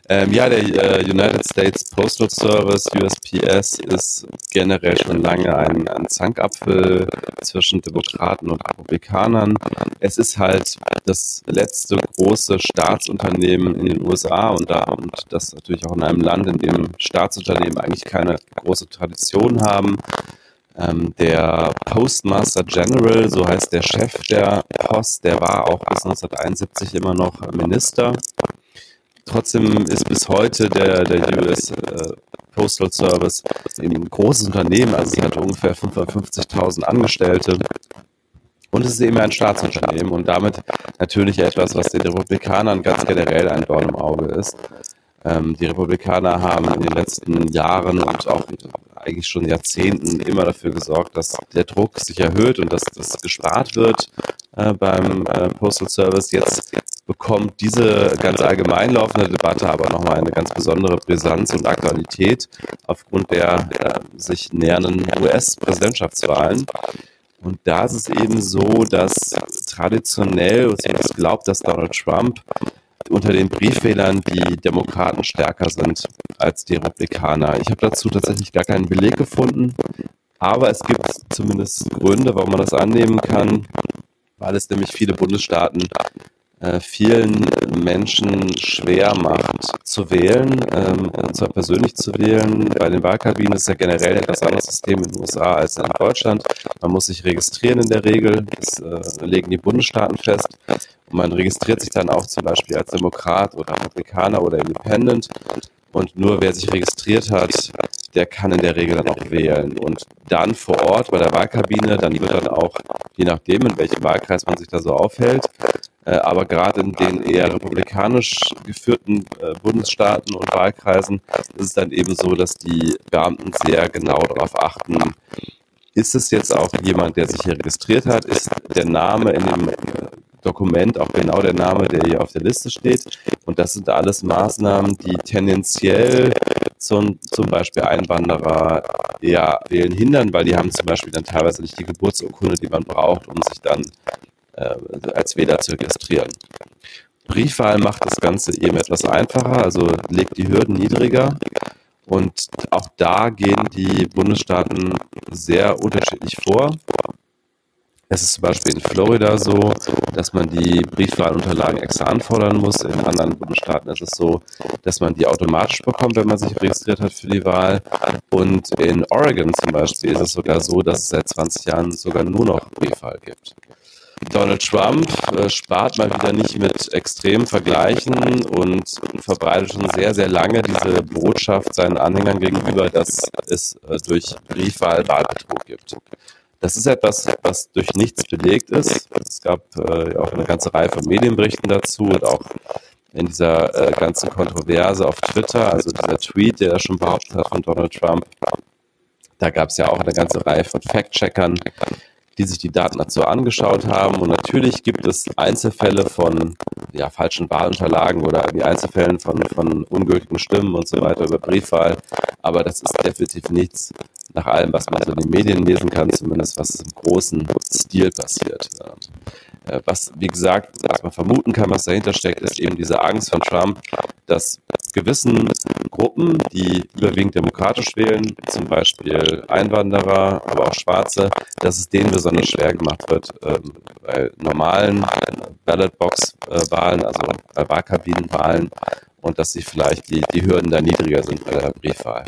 Ähm, ja, der äh, United States Postal Service, USPS, ist generell schon lange ein, ein Zankapfel zwischen Demokraten und Republikanern. Es ist halt das letzte große Staatsunternehmen in den USA und, da, und das natürlich auch in einem Land, in dem Staatsunternehmen eigentlich keine große Tradition haben. Ähm, der Postmaster General, so heißt der Chef der Post, der war auch bis 1971 immer noch Minister. Trotzdem ist bis heute der, der US äh, Postal Service ein großes Unternehmen, also es hat ungefähr 550.000 Angestellte. Und es ist eben ein Staatsunternehmen und damit natürlich etwas, was den Republikanern ganz generell ein Dorn im Auge ist. Ähm, die Republikaner haben in den letzten Jahren und auch eigentlich schon Jahrzehnten immer dafür gesorgt, dass der Druck sich erhöht und dass das gespart wird äh, beim äh, Postal Service. Jetzt bekommt diese ganz allgemein laufende Debatte aber nochmal eine ganz besondere Brisanz und Aktualität aufgrund der äh, sich nähernden US-Präsidentschaftswahlen. Und da ist es eben so, dass traditionell, und es glaubt, dass Donald Trump unter den Briefwählern die Demokraten stärker sind als die Republikaner. Ich habe dazu tatsächlich gar keinen Beleg gefunden, aber es gibt zumindest Gründe, warum man das annehmen kann, weil es nämlich viele Bundesstaaten äh, vielen Menschen schwer macht zu wählen, ähm, und zwar persönlich zu wählen. Bei den Wahlkabinen ist ja generell ein etwas anderes System in den USA als in Deutschland. Man muss sich registrieren in der Regel, das äh, legen die Bundesstaaten fest. Und man registriert sich dann auch zum Beispiel als Demokrat oder Republikaner oder Independent. Und nur wer sich registriert hat, der kann in der Regel dann auch wählen. Und dann vor Ort bei der Wahlkabine, dann wird dann auch, je nachdem, in welchem Wahlkreis man sich da so aufhält, äh, aber gerade in den eher republikanisch geführten äh, Bundesstaaten und Wahlkreisen ist es dann eben so, dass die Beamten sehr genau darauf achten, ist es jetzt auch jemand, der sich hier registriert hat? Ist der Name in dem Dokument auch genau der Name, der hier auf der Liste steht? Und das sind alles Maßnahmen, die tendenziell zum, zum Beispiel Einwanderer eher wählen hindern, weil die haben zum Beispiel dann teilweise nicht die Geburtsurkunde, die man braucht, um sich dann äh, als Wähler zu registrieren. Briefwahl macht das Ganze eben etwas einfacher, also legt die Hürden niedriger. Und auch da gehen die Bundesstaaten sehr unterschiedlich vor. Es ist zum Beispiel in Florida so, dass man die Briefwahlunterlagen extra anfordern muss. In anderen Bundesstaaten ist es so, dass man die automatisch bekommt, wenn man sich registriert hat für die Wahl. Und in Oregon zum Beispiel ist es sogar so, dass es seit 20 Jahren sogar nur noch Briefwahl gibt. Donald Trump äh, spart mal wieder nicht mit extremen Vergleichen und verbreitet schon sehr, sehr lange diese Botschaft seinen Anhängern gegenüber, dass es äh, durch Briefwahl Wahlbetrug gibt. Das ist etwas, was durch nichts belegt ist. Es gab äh, auch eine ganze Reihe von Medienberichten dazu und auch in dieser äh, ganzen Kontroverse auf Twitter, also dieser Tweet, der er schon behauptet hat von Donald Trump, da gab es ja auch eine ganze Reihe von Fact-Checkern, die sich die Daten dazu angeschaut haben. Und natürlich gibt es Einzelfälle von ja, falschen Wahlunterlagen oder die Einzelfällen von, von ungültigen Stimmen und so weiter über Briefwahl. Aber das ist definitiv nichts nach allem, was man so in den Medien lesen kann, zumindest was im großen Stil passiert. Äh, was, wie gesagt, was man vermuten kann, was dahinter steckt, ist eben diese Angst von Trump, dass gewissen Gruppen, die überwiegend demokratisch wählen, zum Beispiel Einwanderer, aber auch Schwarze, dass es denen besonders schwer gemacht wird, ähm, bei normalen Ballotbox-Wahlen, also bei Wahlkabinenwahlen, und dass sie vielleicht die, die Hürden da niedriger sind bei der Briefwahl.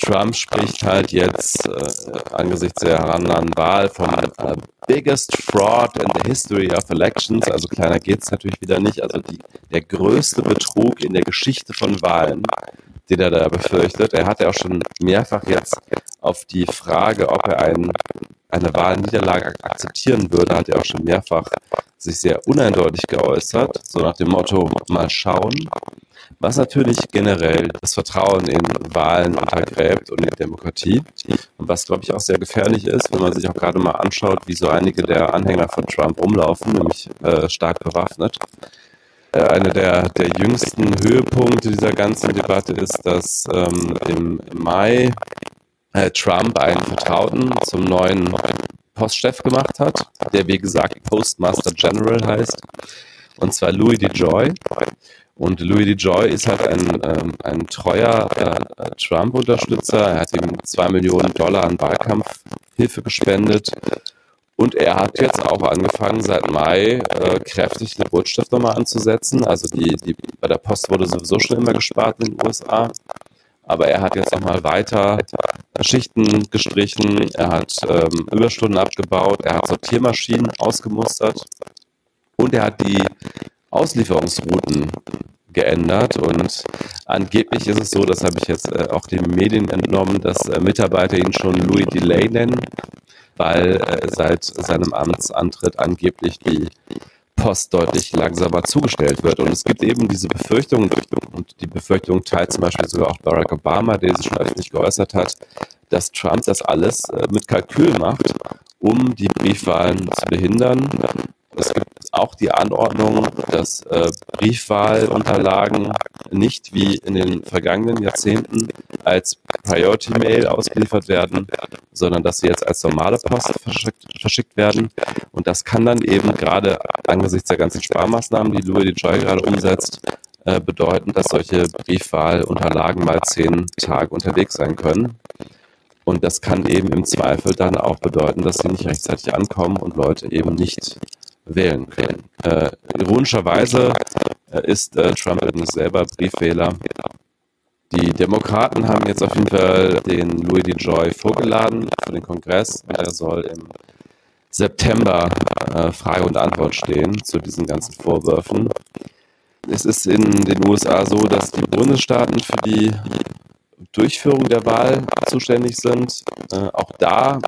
Trump spricht halt jetzt äh, angesichts der herannahenden Wahl vom äh, biggest fraud in the history of elections. Also kleiner geht's natürlich wieder nicht. Also die, der größte Betrug in der Geschichte von Wahlen, den er da befürchtet. Er hat ja auch schon mehrfach jetzt auf die Frage, ob er ein, eine Wahlniederlage akzeptieren würde, hat er auch schon mehrfach sich sehr uneindeutig geäußert. So nach dem Motto, mal schauen was natürlich generell das Vertrauen in Wahlen untergräbt und in Demokratie. Und was, glaube ich, auch sehr gefährlich ist, wenn man sich auch gerade mal anschaut, wie so einige der Anhänger von Trump rumlaufen, nämlich äh, stark bewaffnet. äh, einer der, der jüngsten Höhepunkte dieser ganzen Debatte ist, dass ähm, im Mai äh, Trump einen Vertrauten zum neuen Postchef gemacht hat, der wie gesagt Postmaster General heißt, und zwar Louis DeJoy. Und Louis DeJoy ist halt ein, ähm, ein treuer äh, Trump-Unterstützer. Er hat ihm zwei Millionen Dollar an Wahlkampfhilfe gespendet. Und er hat jetzt auch angefangen, seit Mai äh, kräftig die Rotstift nochmal anzusetzen. Also die, die, bei der Post wurde sowieso schon immer gespart in den USA. Aber er hat jetzt nochmal weiter Schichten gestrichen, er hat ähm, Überstunden abgebaut, er hat Sortiermaschinen ausgemustert und er hat die Auslieferungsrouten geändert und angeblich ist es so, das habe ich jetzt äh, auch den Medien entnommen, dass äh, Mitarbeiter ihn schon Louis Delay nennen, weil äh, seit seinem Amtsantritt angeblich die Post deutlich langsamer zugestellt wird. Und es gibt eben diese Befürchtung, und die Befürchtung teilt zum Beispiel sogar auch Barack Obama, der sich schon öffentlich geäußert hat, dass Trump das alles äh, mit Kalkül macht, um die Briefwahlen zu behindern. Es gibt auch die Anordnung, dass äh, Briefwahlunterlagen nicht wie in den vergangenen Jahrzehnten als Priority Mail ausgeliefert werden, sondern dass sie jetzt als normale Post verschickt, verschickt werden. Und das kann dann eben gerade angesichts der ganzen Sparmaßnahmen, die Louis DeJoy gerade umsetzt, äh, bedeuten, dass solche Briefwahlunterlagen mal zehn Tage unterwegs sein können. Und das kann eben im Zweifel dann auch bedeuten, dass sie nicht rechtzeitig ankommen und Leute eben nicht wählen. Äh, ironischerweise äh, ist äh, Trump selber Briefwähler. Die Demokraten haben jetzt auf jeden Fall den Louis DeJoy vorgeladen für den Kongress er soll im September äh, Frage und Antwort stehen zu diesen ganzen Vorwürfen. Es ist in den USA so, dass die Bundesstaaten für die Durchführung der Wahl zuständig sind. Äh, auch da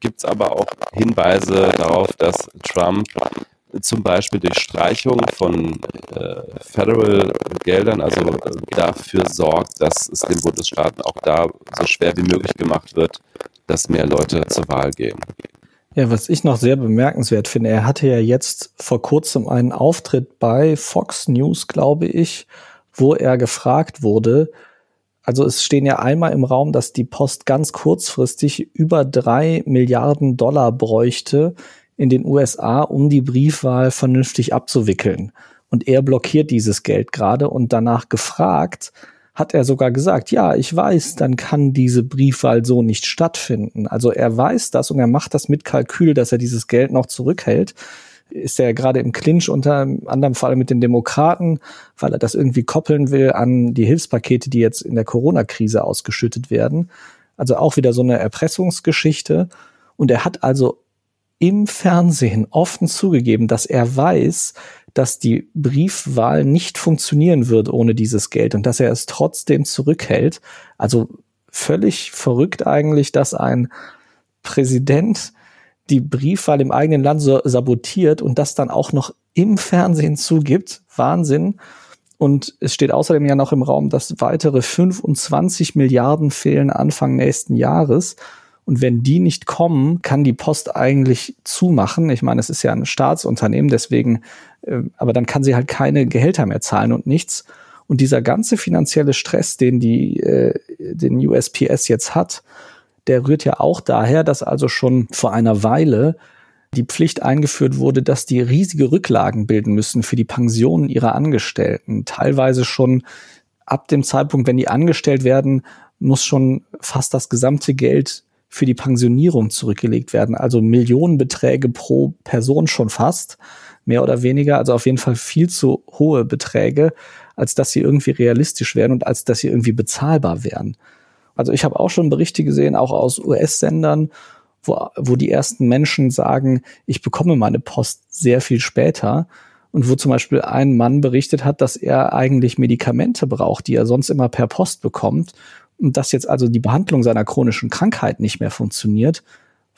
gibt es aber auch Hinweise darauf, dass Trump zum Beispiel durch Streichung von äh, Federal-Geldern, also äh, dafür sorgt, dass es den Bundesstaaten auch da so schwer wie möglich gemacht wird, dass mehr Leute zur Wahl gehen. Ja, was ich noch sehr bemerkenswert finde, er hatte ja jetzt vor kurzem einen Auftritt bei Fox News, glaube ich, wo er gefragt wurde, also es stehen ja einmal im Raum, dass die Post ganz kurzfristig über drei Milliarden Dollar bräuchte in den USA, um die Briefwahl vernünftig abzuwickeln. Und er blockiert dieses Geld gerade und danach gefragt, hat er sogar gesagt, ja, ich weiß, dann kann diese Briefwahl so nicht stattfinden. Also er weiß das und er macht das mit Kalkül, dass er dieses Geld noch zurückhält ist er gerade im Clinch unter anderem vor allem mit den Demokraten, weil er das irgendwie koppeln will an die Hilfspakete, die jetzt in der Corona-Krise ausgeschüttet werden. Also auch wieder so eine Erpressungsgeschichte. Und er hat also im Fernsehen offen zugegeben, dass er weiß, dass die Briefwahl nicht funktionieren wird ohne dieses Geld und dass er es trotzdem zurückhält. Also völlig verrückt eigentlich, dass ein Präsident die Briefwahl im eigenen Land so sabotiert und das dann auch noch im Fernsehen zugibt. Wahnsinn. Und es steht außerdem ja noch im Raum, dass weitere 25 Milliarden fehlen Anfang nächsten Jahres. Und wenn die nicht kommen, kann die Post eigentlich zumachen. Ich meine, es ist ja ein Staatsunternehmen, deswegen, äh, aber dann kann sie halt keine Gehälter mehr zahlen und nichts. Und dieser ganze finanzielle Stress, den die, äh, den USPS jetzt hat, der rührt ja auch daher, dass also schon vor einer Weile die Pflicht eingeführt wurde, dass die riesige Rücklagen bilden müssen für die Pensionen ihrer Angestellten. Teilweise schon ab dem Zeitpunkt, wenn die angestellt werden, muss schon fast das gesamte Geld für die Pensionierung zurückgelegt werden. Also Millionenbeträge pro Person schon fast, mehr oder weniger. Also auf jeden Fall viel zu hohe Beträge, als dass sie irgendwie realistisch wären und als dass sie irgendwie bezahlbar wären. Also ich habe auch schon Berichte gesehen, auch aus US-Sendern, wo, wo die ersten Menschen sagen, ich bekomme meine Post sehr viel später. Und wo zum Beispiel ein Mann berichtet hat, dass er eigentlich Medikamente braucht, die er sonst immer per Post bekommt. Und dass jetzt also die Behandlung seiner chronischen Krankheit nicht mehr funktioniert,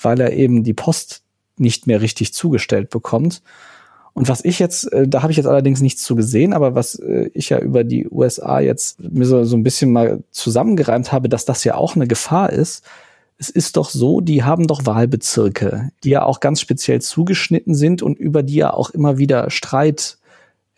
weil er eben die Post nicht mehr richtig zugestellt bekommt. Und was ich jetzt, äh, da habe ich jetzt allerdings nichts zu gesehen, aber was äh, ich ja über die USA jetzt mir so, so ein bisschen mal zusammengereimt habe, dass das ja auch eine Gefahr ist. Es ist doch so, die haben doch Wahlbezirke, die ja auch ganz speziell zugeschnitten sind und über die ja auch immer wieder Streit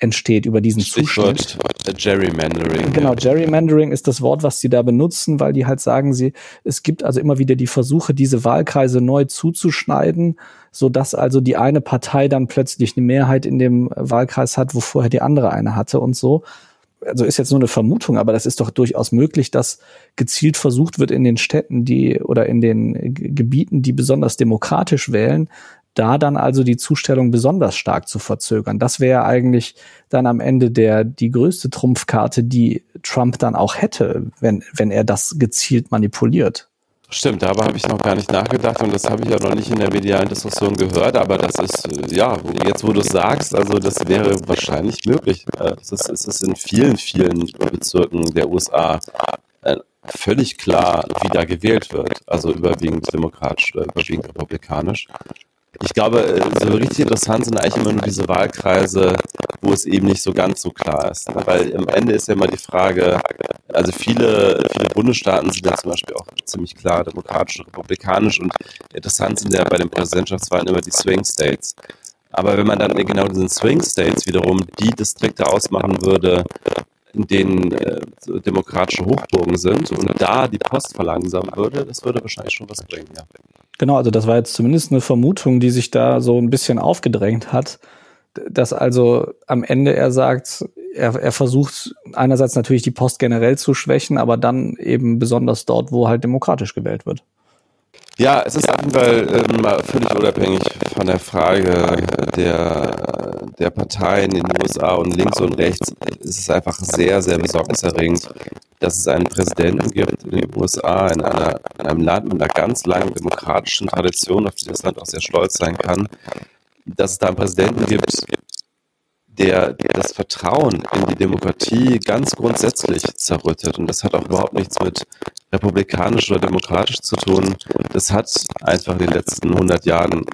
entsteht über diesen Stichwort Zustand. Gerrymandering. Genau, Gerrymandering ist das Wort, was sie da benutzen, weil die halt sagen, sie, es gibt also immer wieder die Versuche, diese Wahlkreise neu zuzuschneiden, so dass also die eine Partei dann plötzlich eine Mehrheit in dem Wahlkreis hat, wo vorher die andere eine hatte und so. Also ist jetzt nur eine Vermutung, aber das ist doch durchaus möglich, dass gezielt versucht wird in den Städten, die oder in den Gebieten, die besonders demokratisch wählen, da dann also die Zustellung besonders stark zu verzögern. Das wäre eigentlich dann am Ende der die größte Trumpfkarte, die Trump dann auch hätte, wenn wenn er das gezielt manipuliert. Stimmt, darüber habe ich noch gar nicht nachgedacht und das habe ich ja noch nicht in der medialen Diskussion gehört, aber das ist, äh, ja, jetzt wo du es sagst, also das wäre wahrscheinlich möglich. Äh, es ist, es ist in vielen, vielen Bezirken der USA äh, völlig klar, wie da gewählt wird. Also überwiegend demokratisch überwiegend republikanisch. Ich glaube, äh, so richtig interessant sind eigentlich immer nur diese Wahlkreise, wo es eben nicht so ganz so klar ist. Weil am Ende ist ja immer die Frage, also viele, viele Bundesstaaten sind ja zum Beispiel auch ziemlich klar demokratisch und republikanisch und interessant sind ja bei den Präsidentschaftswahlen immer die Swing States. Aber wenn man dann genau diesen Swing States wiederum die Distrikte ausmachen würde, in denen äh, demokratische Hochburgen sind und da die Post verlangsamen würde, das würde wahrscheinlich schon was bringen, ja. Genau, also das war jetzt zumindest eine Vermutung, die sich da so ein bisschen aufgedrängt hat, dass also am Ende er sagt, er, er versucht einerseits natürlich die Post generell zu schwächen, aber dann eben besonders dort, wo halt demokratisch gewählt wird. Ja, es ist Fall ähm, völlig unabhängig von der Frage der, der Parteien in den USA und links und rechts. Es ist einfach sehr, sehr besorgniserregend, dass es einen Präsidenten gibt in den USA, in, einer, in einem Land mit einer ganz langen demokratischen Tradition, auf die das Land auch sehr stolz sein kann, dass es da einen Präsidenten gibt, der, der das Vertrauen in die Demokratie ganz grundsätzlich zerrüttet. Und das hat auch überhaupt nichts mit republikanisch oder demokratisch zu tun. Das hat einfach in den letzten 100 Jahren,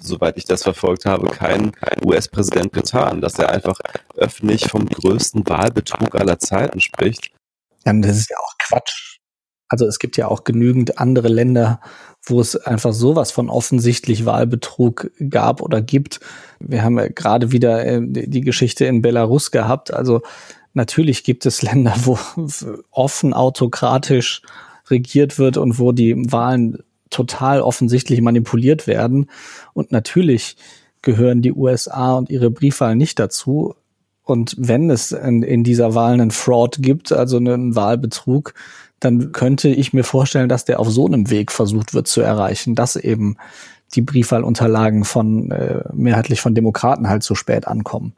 soweit ich das verfolgt habe, kein US-Präsident getan, dass er einfach öffentlich vom größten Wahlbetrug aller Zeiten spricht. Ja, das ist ja auch Quatsch. Also es gibt ja auch genügend andere Länder, wo es einfach sowas von offensichtlich Wahlbetrug gab oder gibt. Wir haben ja gerade wieder äh, die Geschichte in Belarus gehabt. Also natürlich gibt es Länder, wo offen autokratisch regiert wird und wo die Wahlen total offensichtlich manipuliert werden. Und natürlich gehören die USA und ihre Briefwahl nicht dazu. Und wenn es in, in dieser Wahl einen Fraud gibt, also einen Wahlbetrug, dann könnte ich mir vorstellen, dass der auf so einem Weg versucht wird zu erreichen, dass eben die Briefwahlunterlagen von äh, mehrheitlich von Demokraten halt so spät ankommen.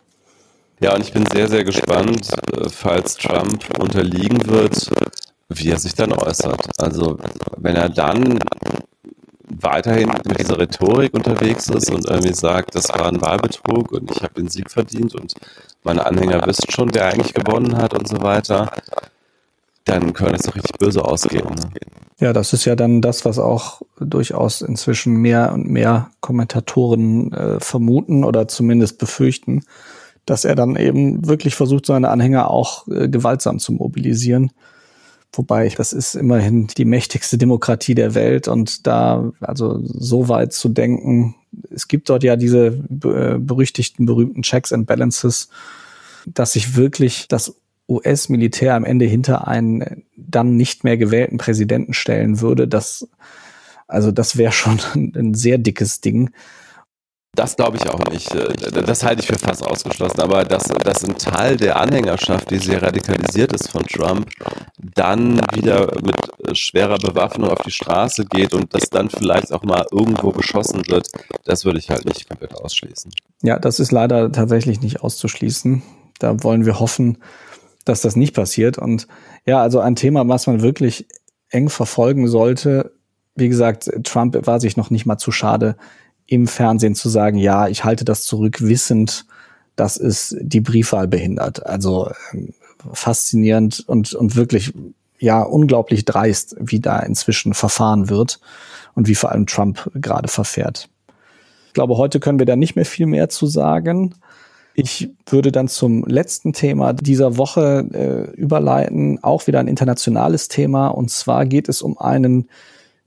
Ja, und ich bin sehr, sehr gespannt, äh, falls Trump unterliegen wird, wie er sich dann äußert. Also wenn er dann weiterhin mit dieser Rhetorik unterwegs ist und irgendwie sagt, das war ein Wahlbetrug und ich habe den Sieg verdient und meine Anhänger wissen schon, wer eigentlich gewonnen hat und so weiter, dann könnte es doch richtig böse ausgehen. Ne? Ja, das ist ja dann das, was auch durchaus inzwischen mehr und mehr Kommentatoren äh, vermuten oder zumindest befürchten, dass er dann eben wirklich versucht, seine Anhänger auch äh, gewaltsam zu mobilisieren. Wobei, das ist immerhin die mächtigste Demokratie der Welt und da, also so weit zu denken, es gibt dort ja diese äh, berüchtigten, berühmten Checks and Balances, dass sich wirklich das US-Militär am Ende hinter einen dann nicht mehr gewählten Präsidenten stellen würde, das, also das wäre schon ein sehr dickes Ding. Das glaube ich auch nicht. Das halte ich für fast ausgeschlossen. Aber dass, dass ein Teil der Anhängerschaft, die sehr radikalisiert ist von Trump, dann wieder mit schwerer Bewaffnung auf die Straße geht und dass dann vielleicht auch mal irgendwo geschossen wird, das würde ich halt nicht komplett ausschließen. Ja, das ist leider tatsächlich nicht auszuschließen. Da wollen wir hoffen, dass das nicht passiert. Und ja, also ein Thema, was man wirklich eng verfolgen sollte. Wie gesagt, Trump war sich noch nicht mal zu schade, im Fernsehen zu sagen, ja, ich halte das zurück, wissend, dass es die Briefwahl behindert. Also ähm, faszinierend und, und wirklich, ja, unglaublich dreist, wie da inzwischen verfahren wird und wie vor allem Trump gerade verfährt. Ich glaube, heute können wir da nicht mehr viel mehr zu sagen. Ich würde dann zum letzten Thema dieser Woche äh, überleiten, auch wieder ein internationales Thema. Und zwar geht es um einen,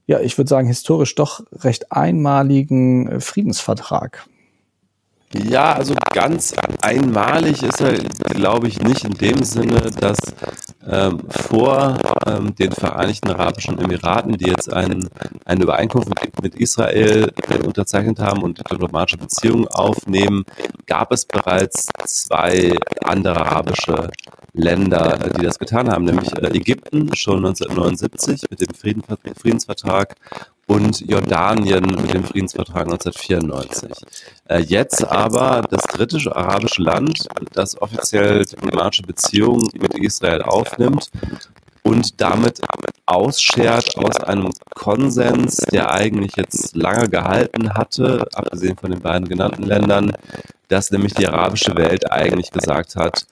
ja, ich würde sagen, historisch doch recht einmaligen äh, Friedensvertrag. Ja, also ganz einmalig ist er, glaube ich, nicht in dem Sinne, dass ähm, vor ähm, den Vereinigten Arabischen Emiraten, die jetzt ein, eine Übereinkunft mit, Israel äh, unterzeichnet haben und diplomatische Beziehungen aufnehmen, gab es bereits zwei andere arabische Länder, die das getan haben, nämlich äh, Ägypten schon 1979 mit dem Frieden, Friedensvertrag und Jordanien mit dem Friedensvertrag 1994. Äh, jetzt aber das dritte arabische Land, das offiziell diplomatische Beziehungen mit Israel aufnimmt und damit ausschert aus einem Konsens, der eigentlich jetzt lange gehalten hatte, abgesehen von den beiden genannten Ländern, dass nämlich die arabische Welt eigentlich gesagt hat,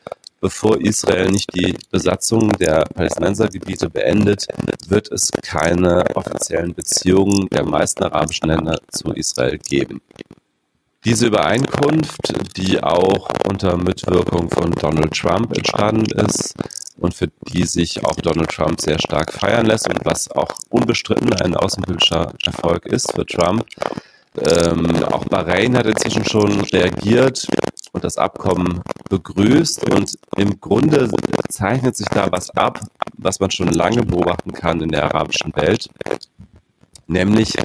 bevor Israel nicht die Besatzung der Palästinensergebiete beendet, wird es keine offiziellen Beziehungen der meisten arabischen Länder zu Israel geben. Diese Übereinkunft, die auch unter Mitwirkung von Donald Trump entstanden ist und für die sich auch Donald Trump sehr stark feiern lässt und was auch unbestritten ein außenpolitischer Erfolg ist für Trump. Ähm, auch Bahrain hat inzwischen schon reagiert und das Abkommen begrüßt. Und im Grunde zeichnet sich da was ab, was man schon lange beobachten kann in der arabischen Welt nämlich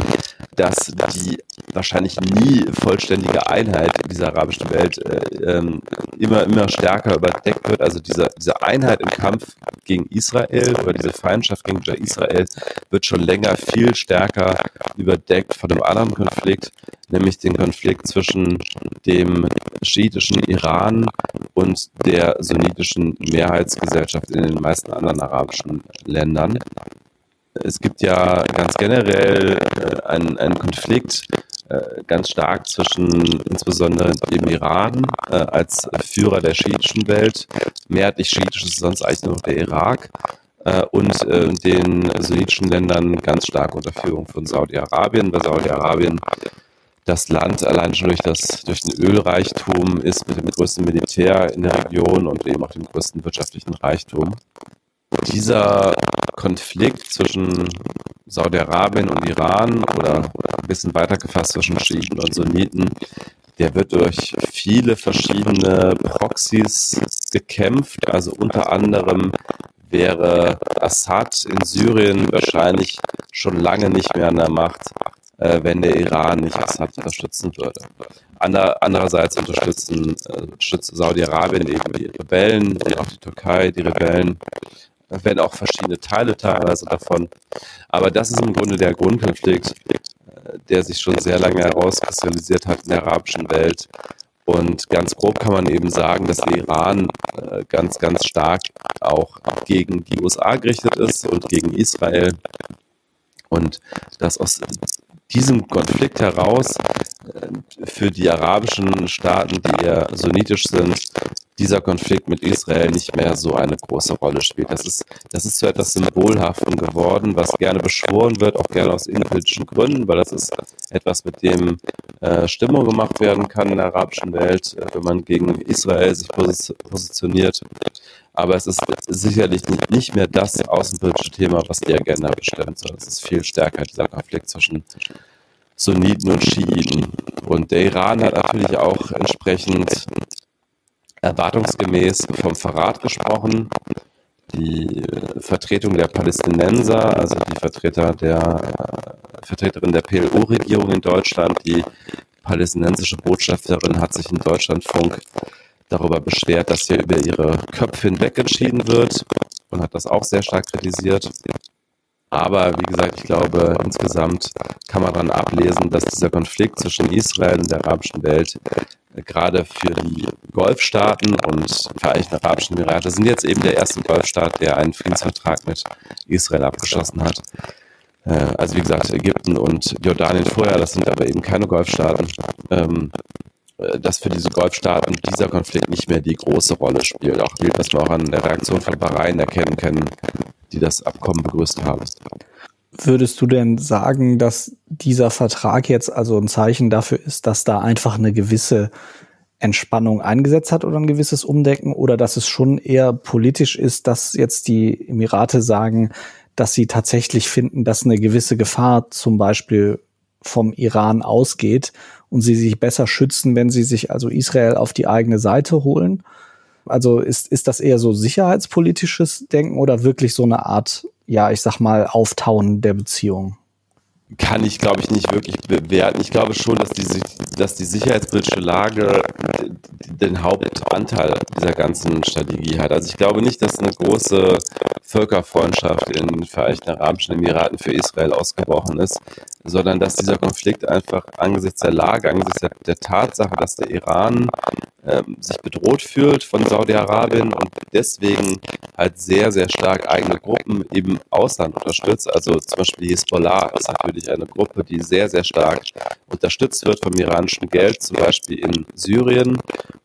dass die wahrscheinlich nie vollständige Einheit dieser arabischen Welt äh, ähm, immer, immer stärker überdeckt wird. Also diese, diese Einheit im Kampf gegen Israel oder diese Feindschaft gegen Israel wird schon länger viel stärker überdeckt von einem anderen Konflikt, nämlich den Konflikt zwischen dem schiitischen Iran und der sunnitischen Mehrheitsgesellschaft in den meisten anderen arabischen Ländern. Es gibt ja ganz generell äh, einen, einen Konflikt äh, ganz stark zwischen insbesondere dem Iran äh, als Führer der schiitischen Welt, mehrheitlich schiitisch ist sonst eigentlich nur der Irak, äh, und äh, den sunnitischen Ländern ganz stark unter Führung von Saudi-Arabien. Bei Saudi-Arabien das Land allein schon durch, das, durch den Ölreichtum ist mit dem größten Militär in der Region und eben auch dem größten wirtschaftlichen Reichtum dieser Konflikt zwischen Saudi-Arabien und Iran oder ein bisschen weiter gefasst zwischen Schiiten und Sunniten, der wird durch viele verschiedene Proxys gekämpft. Also unter anderem wäre Assad in Syrien wahrscheinlich schon lange nicht mehr an der Macht, äh, wenn der Iran nicht Assad unterstützen würde. Ander, andererseits unterstützen äh, Saudi-Arabien eben die Rebellen und auch die Türkei die Rebellen werden auch verschiedene Teile teilweise davon. Aber das ist im Grunde der Grundkonflikt, äh, der sich schon sehr lange herauskristallisiert hat in der arabischen Welt. Und ganz grob kann man eben sagen, dass der Iran äh, ganz, ganz stark auch gegen die USA gerichtet ist und gegen Israel. Und dass aus diesem Konflikt heraus äh, für die arabischen Staaten, die eher sunnitisch sind, dieser Konflikt mit Israel nicht mehr so eine große Rolle spielt. Das ist, das ist so etwas Symbolhaften geworden, was gerne beschworen wird, auch gerne aus innenpolitischen Gründen, weil das ist etwas, mit dem äh, Stimmung gemacht werden kann in der arabischen Welt, äh, wenn man gegen Israel sich positioniert. Aber es ist sicherlich nicht mehr das außenpolitische Thema, was die Agenda bestimmt, sondern es ist viel stärker dieser Konflikt zwischen Sunniten und Schiiten. Und der Iran hat natürlich auch entsprechend erwartungsgemäß vom Verrat gesprochen. Die äh, Vertretung der Palästinenser, also die Vertreter der äh, Vertreterin der PLO-Regierung in Deutschland, die palästinensische Botschafterin hat sich in Deutschlandfunk darüber beschwert, dass hier über ihre Köpfe hinweg entschieden wird und hat das auch sehr stark kritisiert. Aber wie gesagt, ich glaube, insgesamt kann man dann ablesen, dass dieser Konflikt zwischen Israel und der arabischen Welt gerade für die Golfstaaten und Vereinigten Arabischen Emirate sind jetzt eben der erste Golfstaat, der einen Friedensvertrag mit Israel abgeschlossen hat. Äh, also wie gesagt, Ägypten und Jordanien vorher, das sind aber eben keine Golfstaaten. Ähm, äh, dass für diese Golfstaaten dieser Konflikt nicht mehr die große Rolle spielt. Auch Bild, was wir auch an der Reaktion von Bahrain erkennen können, die das Abkommen begrüßt haben. Würdest du denn sagen, dass dieser Vertrag jetzt also ein Zeichen dafür ist, dass da einfach eine gewisse Entspannung eingesetzt hat oder ein gewisses Umdecken oder dass es schon eher politisch ist, dass jetzt die Emirate sagen, dass sie tatsächlich finden, dass eine gewisse Gefahr zum Beispiel vom Iran ausgeht und sie sich besser schützen, wenn sie sich also Israel auf die eigene Seite holen? Also ist, ist das eher so sicherheitspolitisches Denken oder wirklich so eine Art, ja, ich sag mal, Auftauen der Beziehung? kann ich, glaube ich, nicht wirklich bewerten. Ich glaube schon, dass die, dass die sicherheitspolitische Lage den Hauptanteil dieser ganzen Strategie hat. Also ich glaube nicht, dass eine große Völkerfreundschaft in den Vereinigten Arabischen Emiraten für Israel ausgebrochen ist, sondern dass dieser Konflikt einfach angesichts der Lage, angesichts der, der Tatsache, dass der Iran ähm, sich bedroht fühlt von Saudi-Arabien und deswegen halt sehr, sehr stark eigene Gruppen im Ausland unterstützt. Also zum Beispiel Hezbollah ist natürlich eine Gruppe, die sehr, sehr stark unterstützt wird vom iranischen Geld, zum Beispiel in Syrien.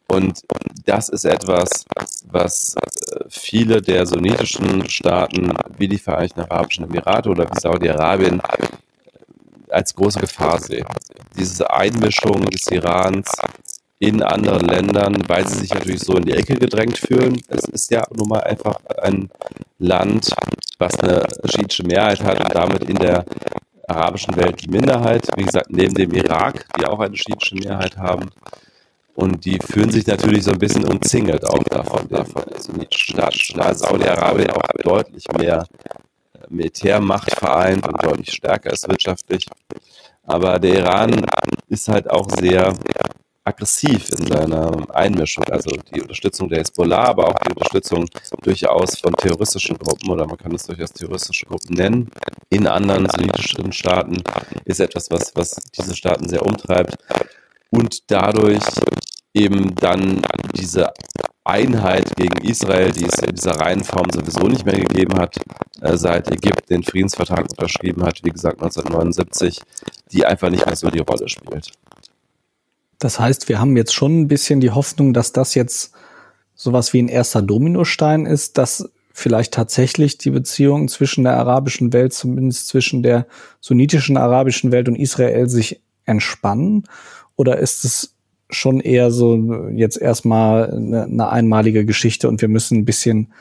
Und das ist etwas, was äh, viele der sunnitischen Staaten wie die Vereinigten Arabischen Emirate oder wie Saudi-Arabien als große Gefahr sehen. Diese Einmischung des Irans in anderen Ländern, weil sie sich natürlich so in die Ecke gedrängt fühlen. Es ist ja nun mal einfach ein Land, was eine schiitische Mehrheit hat und damit in der arabischen Welt die Minderheit. Wie gesagt, neben dem Irak, die auch eine schiitische Mehrheit haben. Und die fühlen sich natürlich so ein bisschen umzingelt auch davon. davon. Also Saudi-Arabien auch deutlich mehr Militärmacht vereint und deutlich stärker ist wirtschaftlich. Aber der Iran ist halt auch sehr aggressiv in seiner Einmischung. Also die Unterstützung der Hezbollah, aber auch die Unterstützung durchaus von terroristischen Gruppen oder man kann es durchaus terroristische Gruppen nennen, in anderen sunnitischen Staaten ist etwas, was, was diese Staaten sehr umtreibt. Und dadurch eben dann diese Einheit gegen Israel, die es in dieser reinen Form sowieso nicht mehr gegeben hat, äh, seit Ägypten den Friedensvertrag unterschrieben hat, wie gesagt 1979, die einfach nicht mehr so die Rolle spielt. Das heißt, wir haben jetzt schon ein bisschen die Hoffnung, dass das jetzt sowas wie ein erster Dominostein ist, dass vielleicht tatsächlich die Beziehungen zwischen der arabischen Welt, zumindest zwischen der sunnitischen arabischen Welt und Israel sich entspannen? Oder ist es schon eher so jetzt erstmal eine, einmalige Geschichte und wir müssen ein bisschen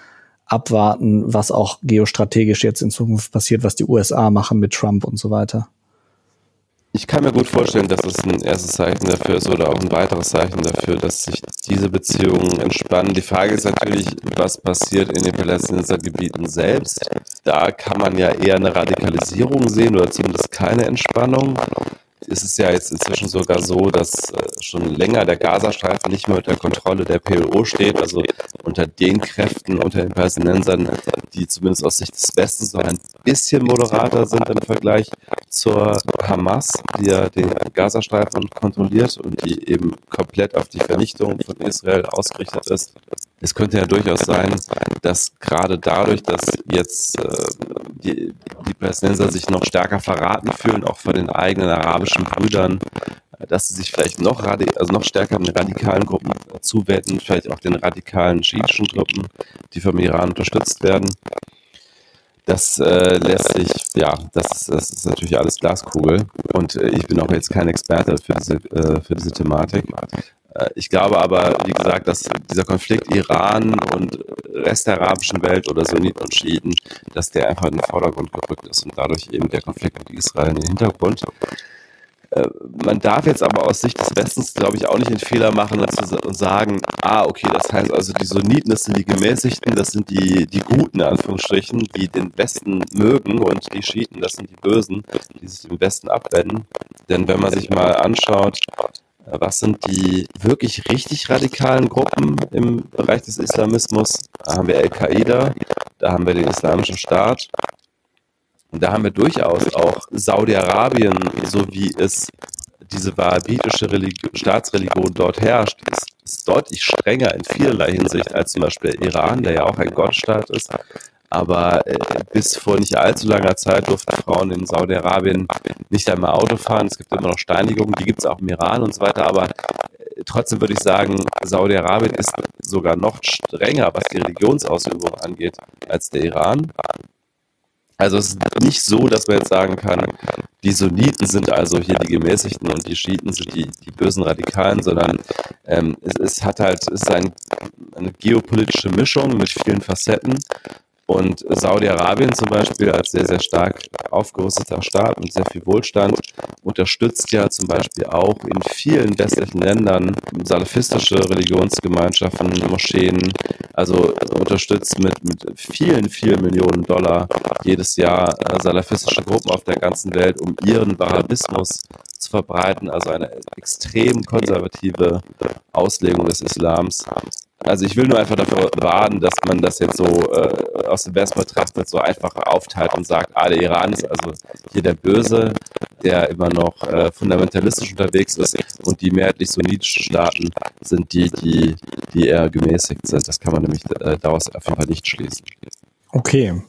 abwarten, was auch geostrategisch jetzt in Zukunft passiert, was die USA machen mit Trump und so weiter? Ich kann mir gut vorstellen, dass es ein erstes Zeichen dafür ist oder auch ein weiteres Zeichen dafür, dass sich diese Beziehungen entspannen. Die Frage ist natürlich, was passiert in den Palästinensergebieten selbst. Da kann man ja eher eine Radikalisierung sehen oder zumindest keine Entspannung ist es ja jetzt inzwischen sogar so, dass äh, schon länger der Gazastreifen nicht mehr unter Kontrolle der PLO steht, also unter den Kräften, unter den Palästinensern, die zumindest aus Sicht des Westens noch ein bisschen moderater sind im Vergleich zur Hamas, die ja den Gazastreifen kontrolliert und die eben komplett auf die Vernichtung von Israel ausgerichtet ist. Es könnte ja durchaus sein, dass gerade dadurch, dass jetzt äh, die, die Palästinenser sich noch stärker verraten fühlen, auch von den eigenen arabischen Brüdern, dass sie sich vielleicht noch, also noch stärker den radikalen Gruppen zuwenden, vielleicht auch den radikalen schiitischen Gruppen, die vom Iran unterstützt werden. Das äh, lässt sich, ja, das das ist natürlich alles Glaskugel. Und äh, ich bin auch jetzt kein Experte für diese, äh, für diese Thematik. Äh, ich glaube aber, wie gesagt, dass dieser Konflikt Iran und Rest der arabischen Welt oder Sunniten und Schiiten, dass der einfach in den Vordergrund gerückt ist und dadurch eben der Konflikt mit Israel in den Hintergrund. Äh, man darf jetzt aber aus Sicht des Westens, glaube ich, auch nicht den Fehler machen und, sagen, ah, okay, das heißt also, die Sunniten, das sind die Gemäßigten, das sind die, die Guten, in Anführungsstrichen, die den Westen mögen und die Schiiten, das sind die Bösen, die sich dem Westen abwenden. Denn wenn man sich mal anschaut, was sind die wirklich richtig radikalen Gruppen im Bereich des Islamismus? Da haben wir Al-Qaida, da haben wir den Islamischen Staat, und da haben wir durchaus auch Saudi-Arabien, so wie es diese wahhabitische Staatsreligion dort herrscht, ist, ist, deutlich strenger in vielerlei Hinsicht als zum Beispiel Iran, der ja auch ein Gottstaat ist. Aber äh, bis vor nicht allzu langer Zeit durften Frauen in Saudi-Arabien nicht einmal Auto fahren. Es gibt immer noch Steinigungen, die gibt es auch im Iran und so weiter. Aber äh, trotzdem würde ich sagen, Saudi-Arabien ist sogar noch strenger, was die Religionsausübung angeht, als der Iran. Also es ist nicht so, dass man jetzt sagen kann, die Sunniten sind also hier die Gemäßigten und die Schiiten sind die, die bösen Radikalen, sondern ähm, es, es, hat halt, es ist ein, eine geopolitische Mischung mit vielen Facetten. Und Saudi-Arabien zum Beispiel als sehr, sehr stark aufgerüsteter Staat mit sehr viel Wohlstand unterstützt ja zum Beispiel auch in vielen westlichen Ländern salafistische Religionsgemeinschaften, Moscheen, also unterstützt mit, mit vielen, vielen Millionen Dollar jedes Jahr äh, salafistische Gruppen auf der ganzen Welt, um ihren Wahhabismus zu verbreiten, also eine extrem konservative Auslegung des Islams. Also ich will nur einfach davor warnen, dass man das jetzt so äh, aus dem Westen betrachtet, so einfach aufteilt und sagt, ah, der Iran ist also hier der Böse, der immer noch äh, fundamentalistisch unterwegs ist und die mehrheitlich sunnitischen Staaten sind die, die, die eher gemäßigt sind. Das kann man nämlich äh, daraus Fall nicht schließen. Okay.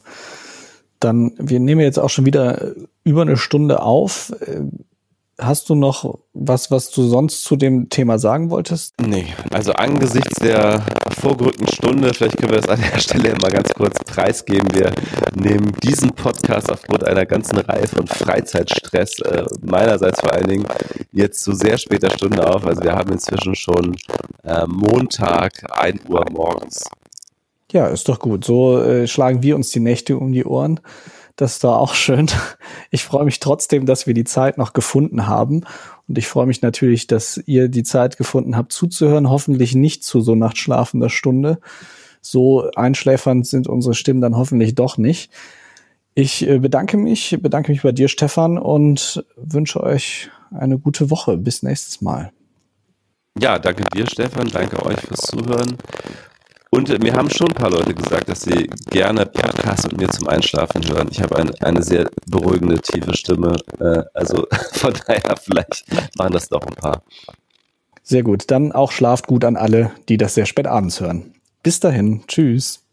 Dann, wir nehmen jetzt auch schon wieder über eine Stunde auf. Hast du noch was, was du sonst zu dem Thema sagen wolltest? Nee, also angesichts der vorgerückten Stunde, vielleicht können wir das an der Stelle mal ganz kurz preisgeben. Wir nehmen diesen Podcast aufgrund einer ganzen Reihe von Freizeitstress, äh, meinerseits vor allen Dingen, jetzt zu sehr später Stunde auf. Also wir haben inzwischen schon äh, Montag, 1 Uhr morgens. Ja, ist doch gut. So äh, schlagen wir uns die Nächte um die Ohren. Das war auch schön. Ich freue mich trotzdem, dass wir die Zeit noch gefunden haben. Und ich freue mich natürlich, dass ihr die Zeit gefunden habt zuzuhören. Hoffentlich nicht zu so nachtschlafender Stunde. So einschläfernd sind unsere Stimmen dann hoffentlich doch nicht. Ich äh, bedanke mich, bedanke mich bei dir, Stefan, und wünsche euch eine gute Woche. Bis nächstes Mal. Ja, danke dir, Stefan. Danke euch fürs Zuhören. Und mir haben schon ein paar Leute gesagt, dass sie gerne Podcasts mit mir zum Einschlafen hören. Ich habe ein, eine sehr beruhigende, tiefe Stimme. Äh, also von daher, vielleicht machen das doch ein paar. Sehr gut. Dann auch schlaft gut an alle, die das sehr spät abends hören. Bis dahin. Tschüss.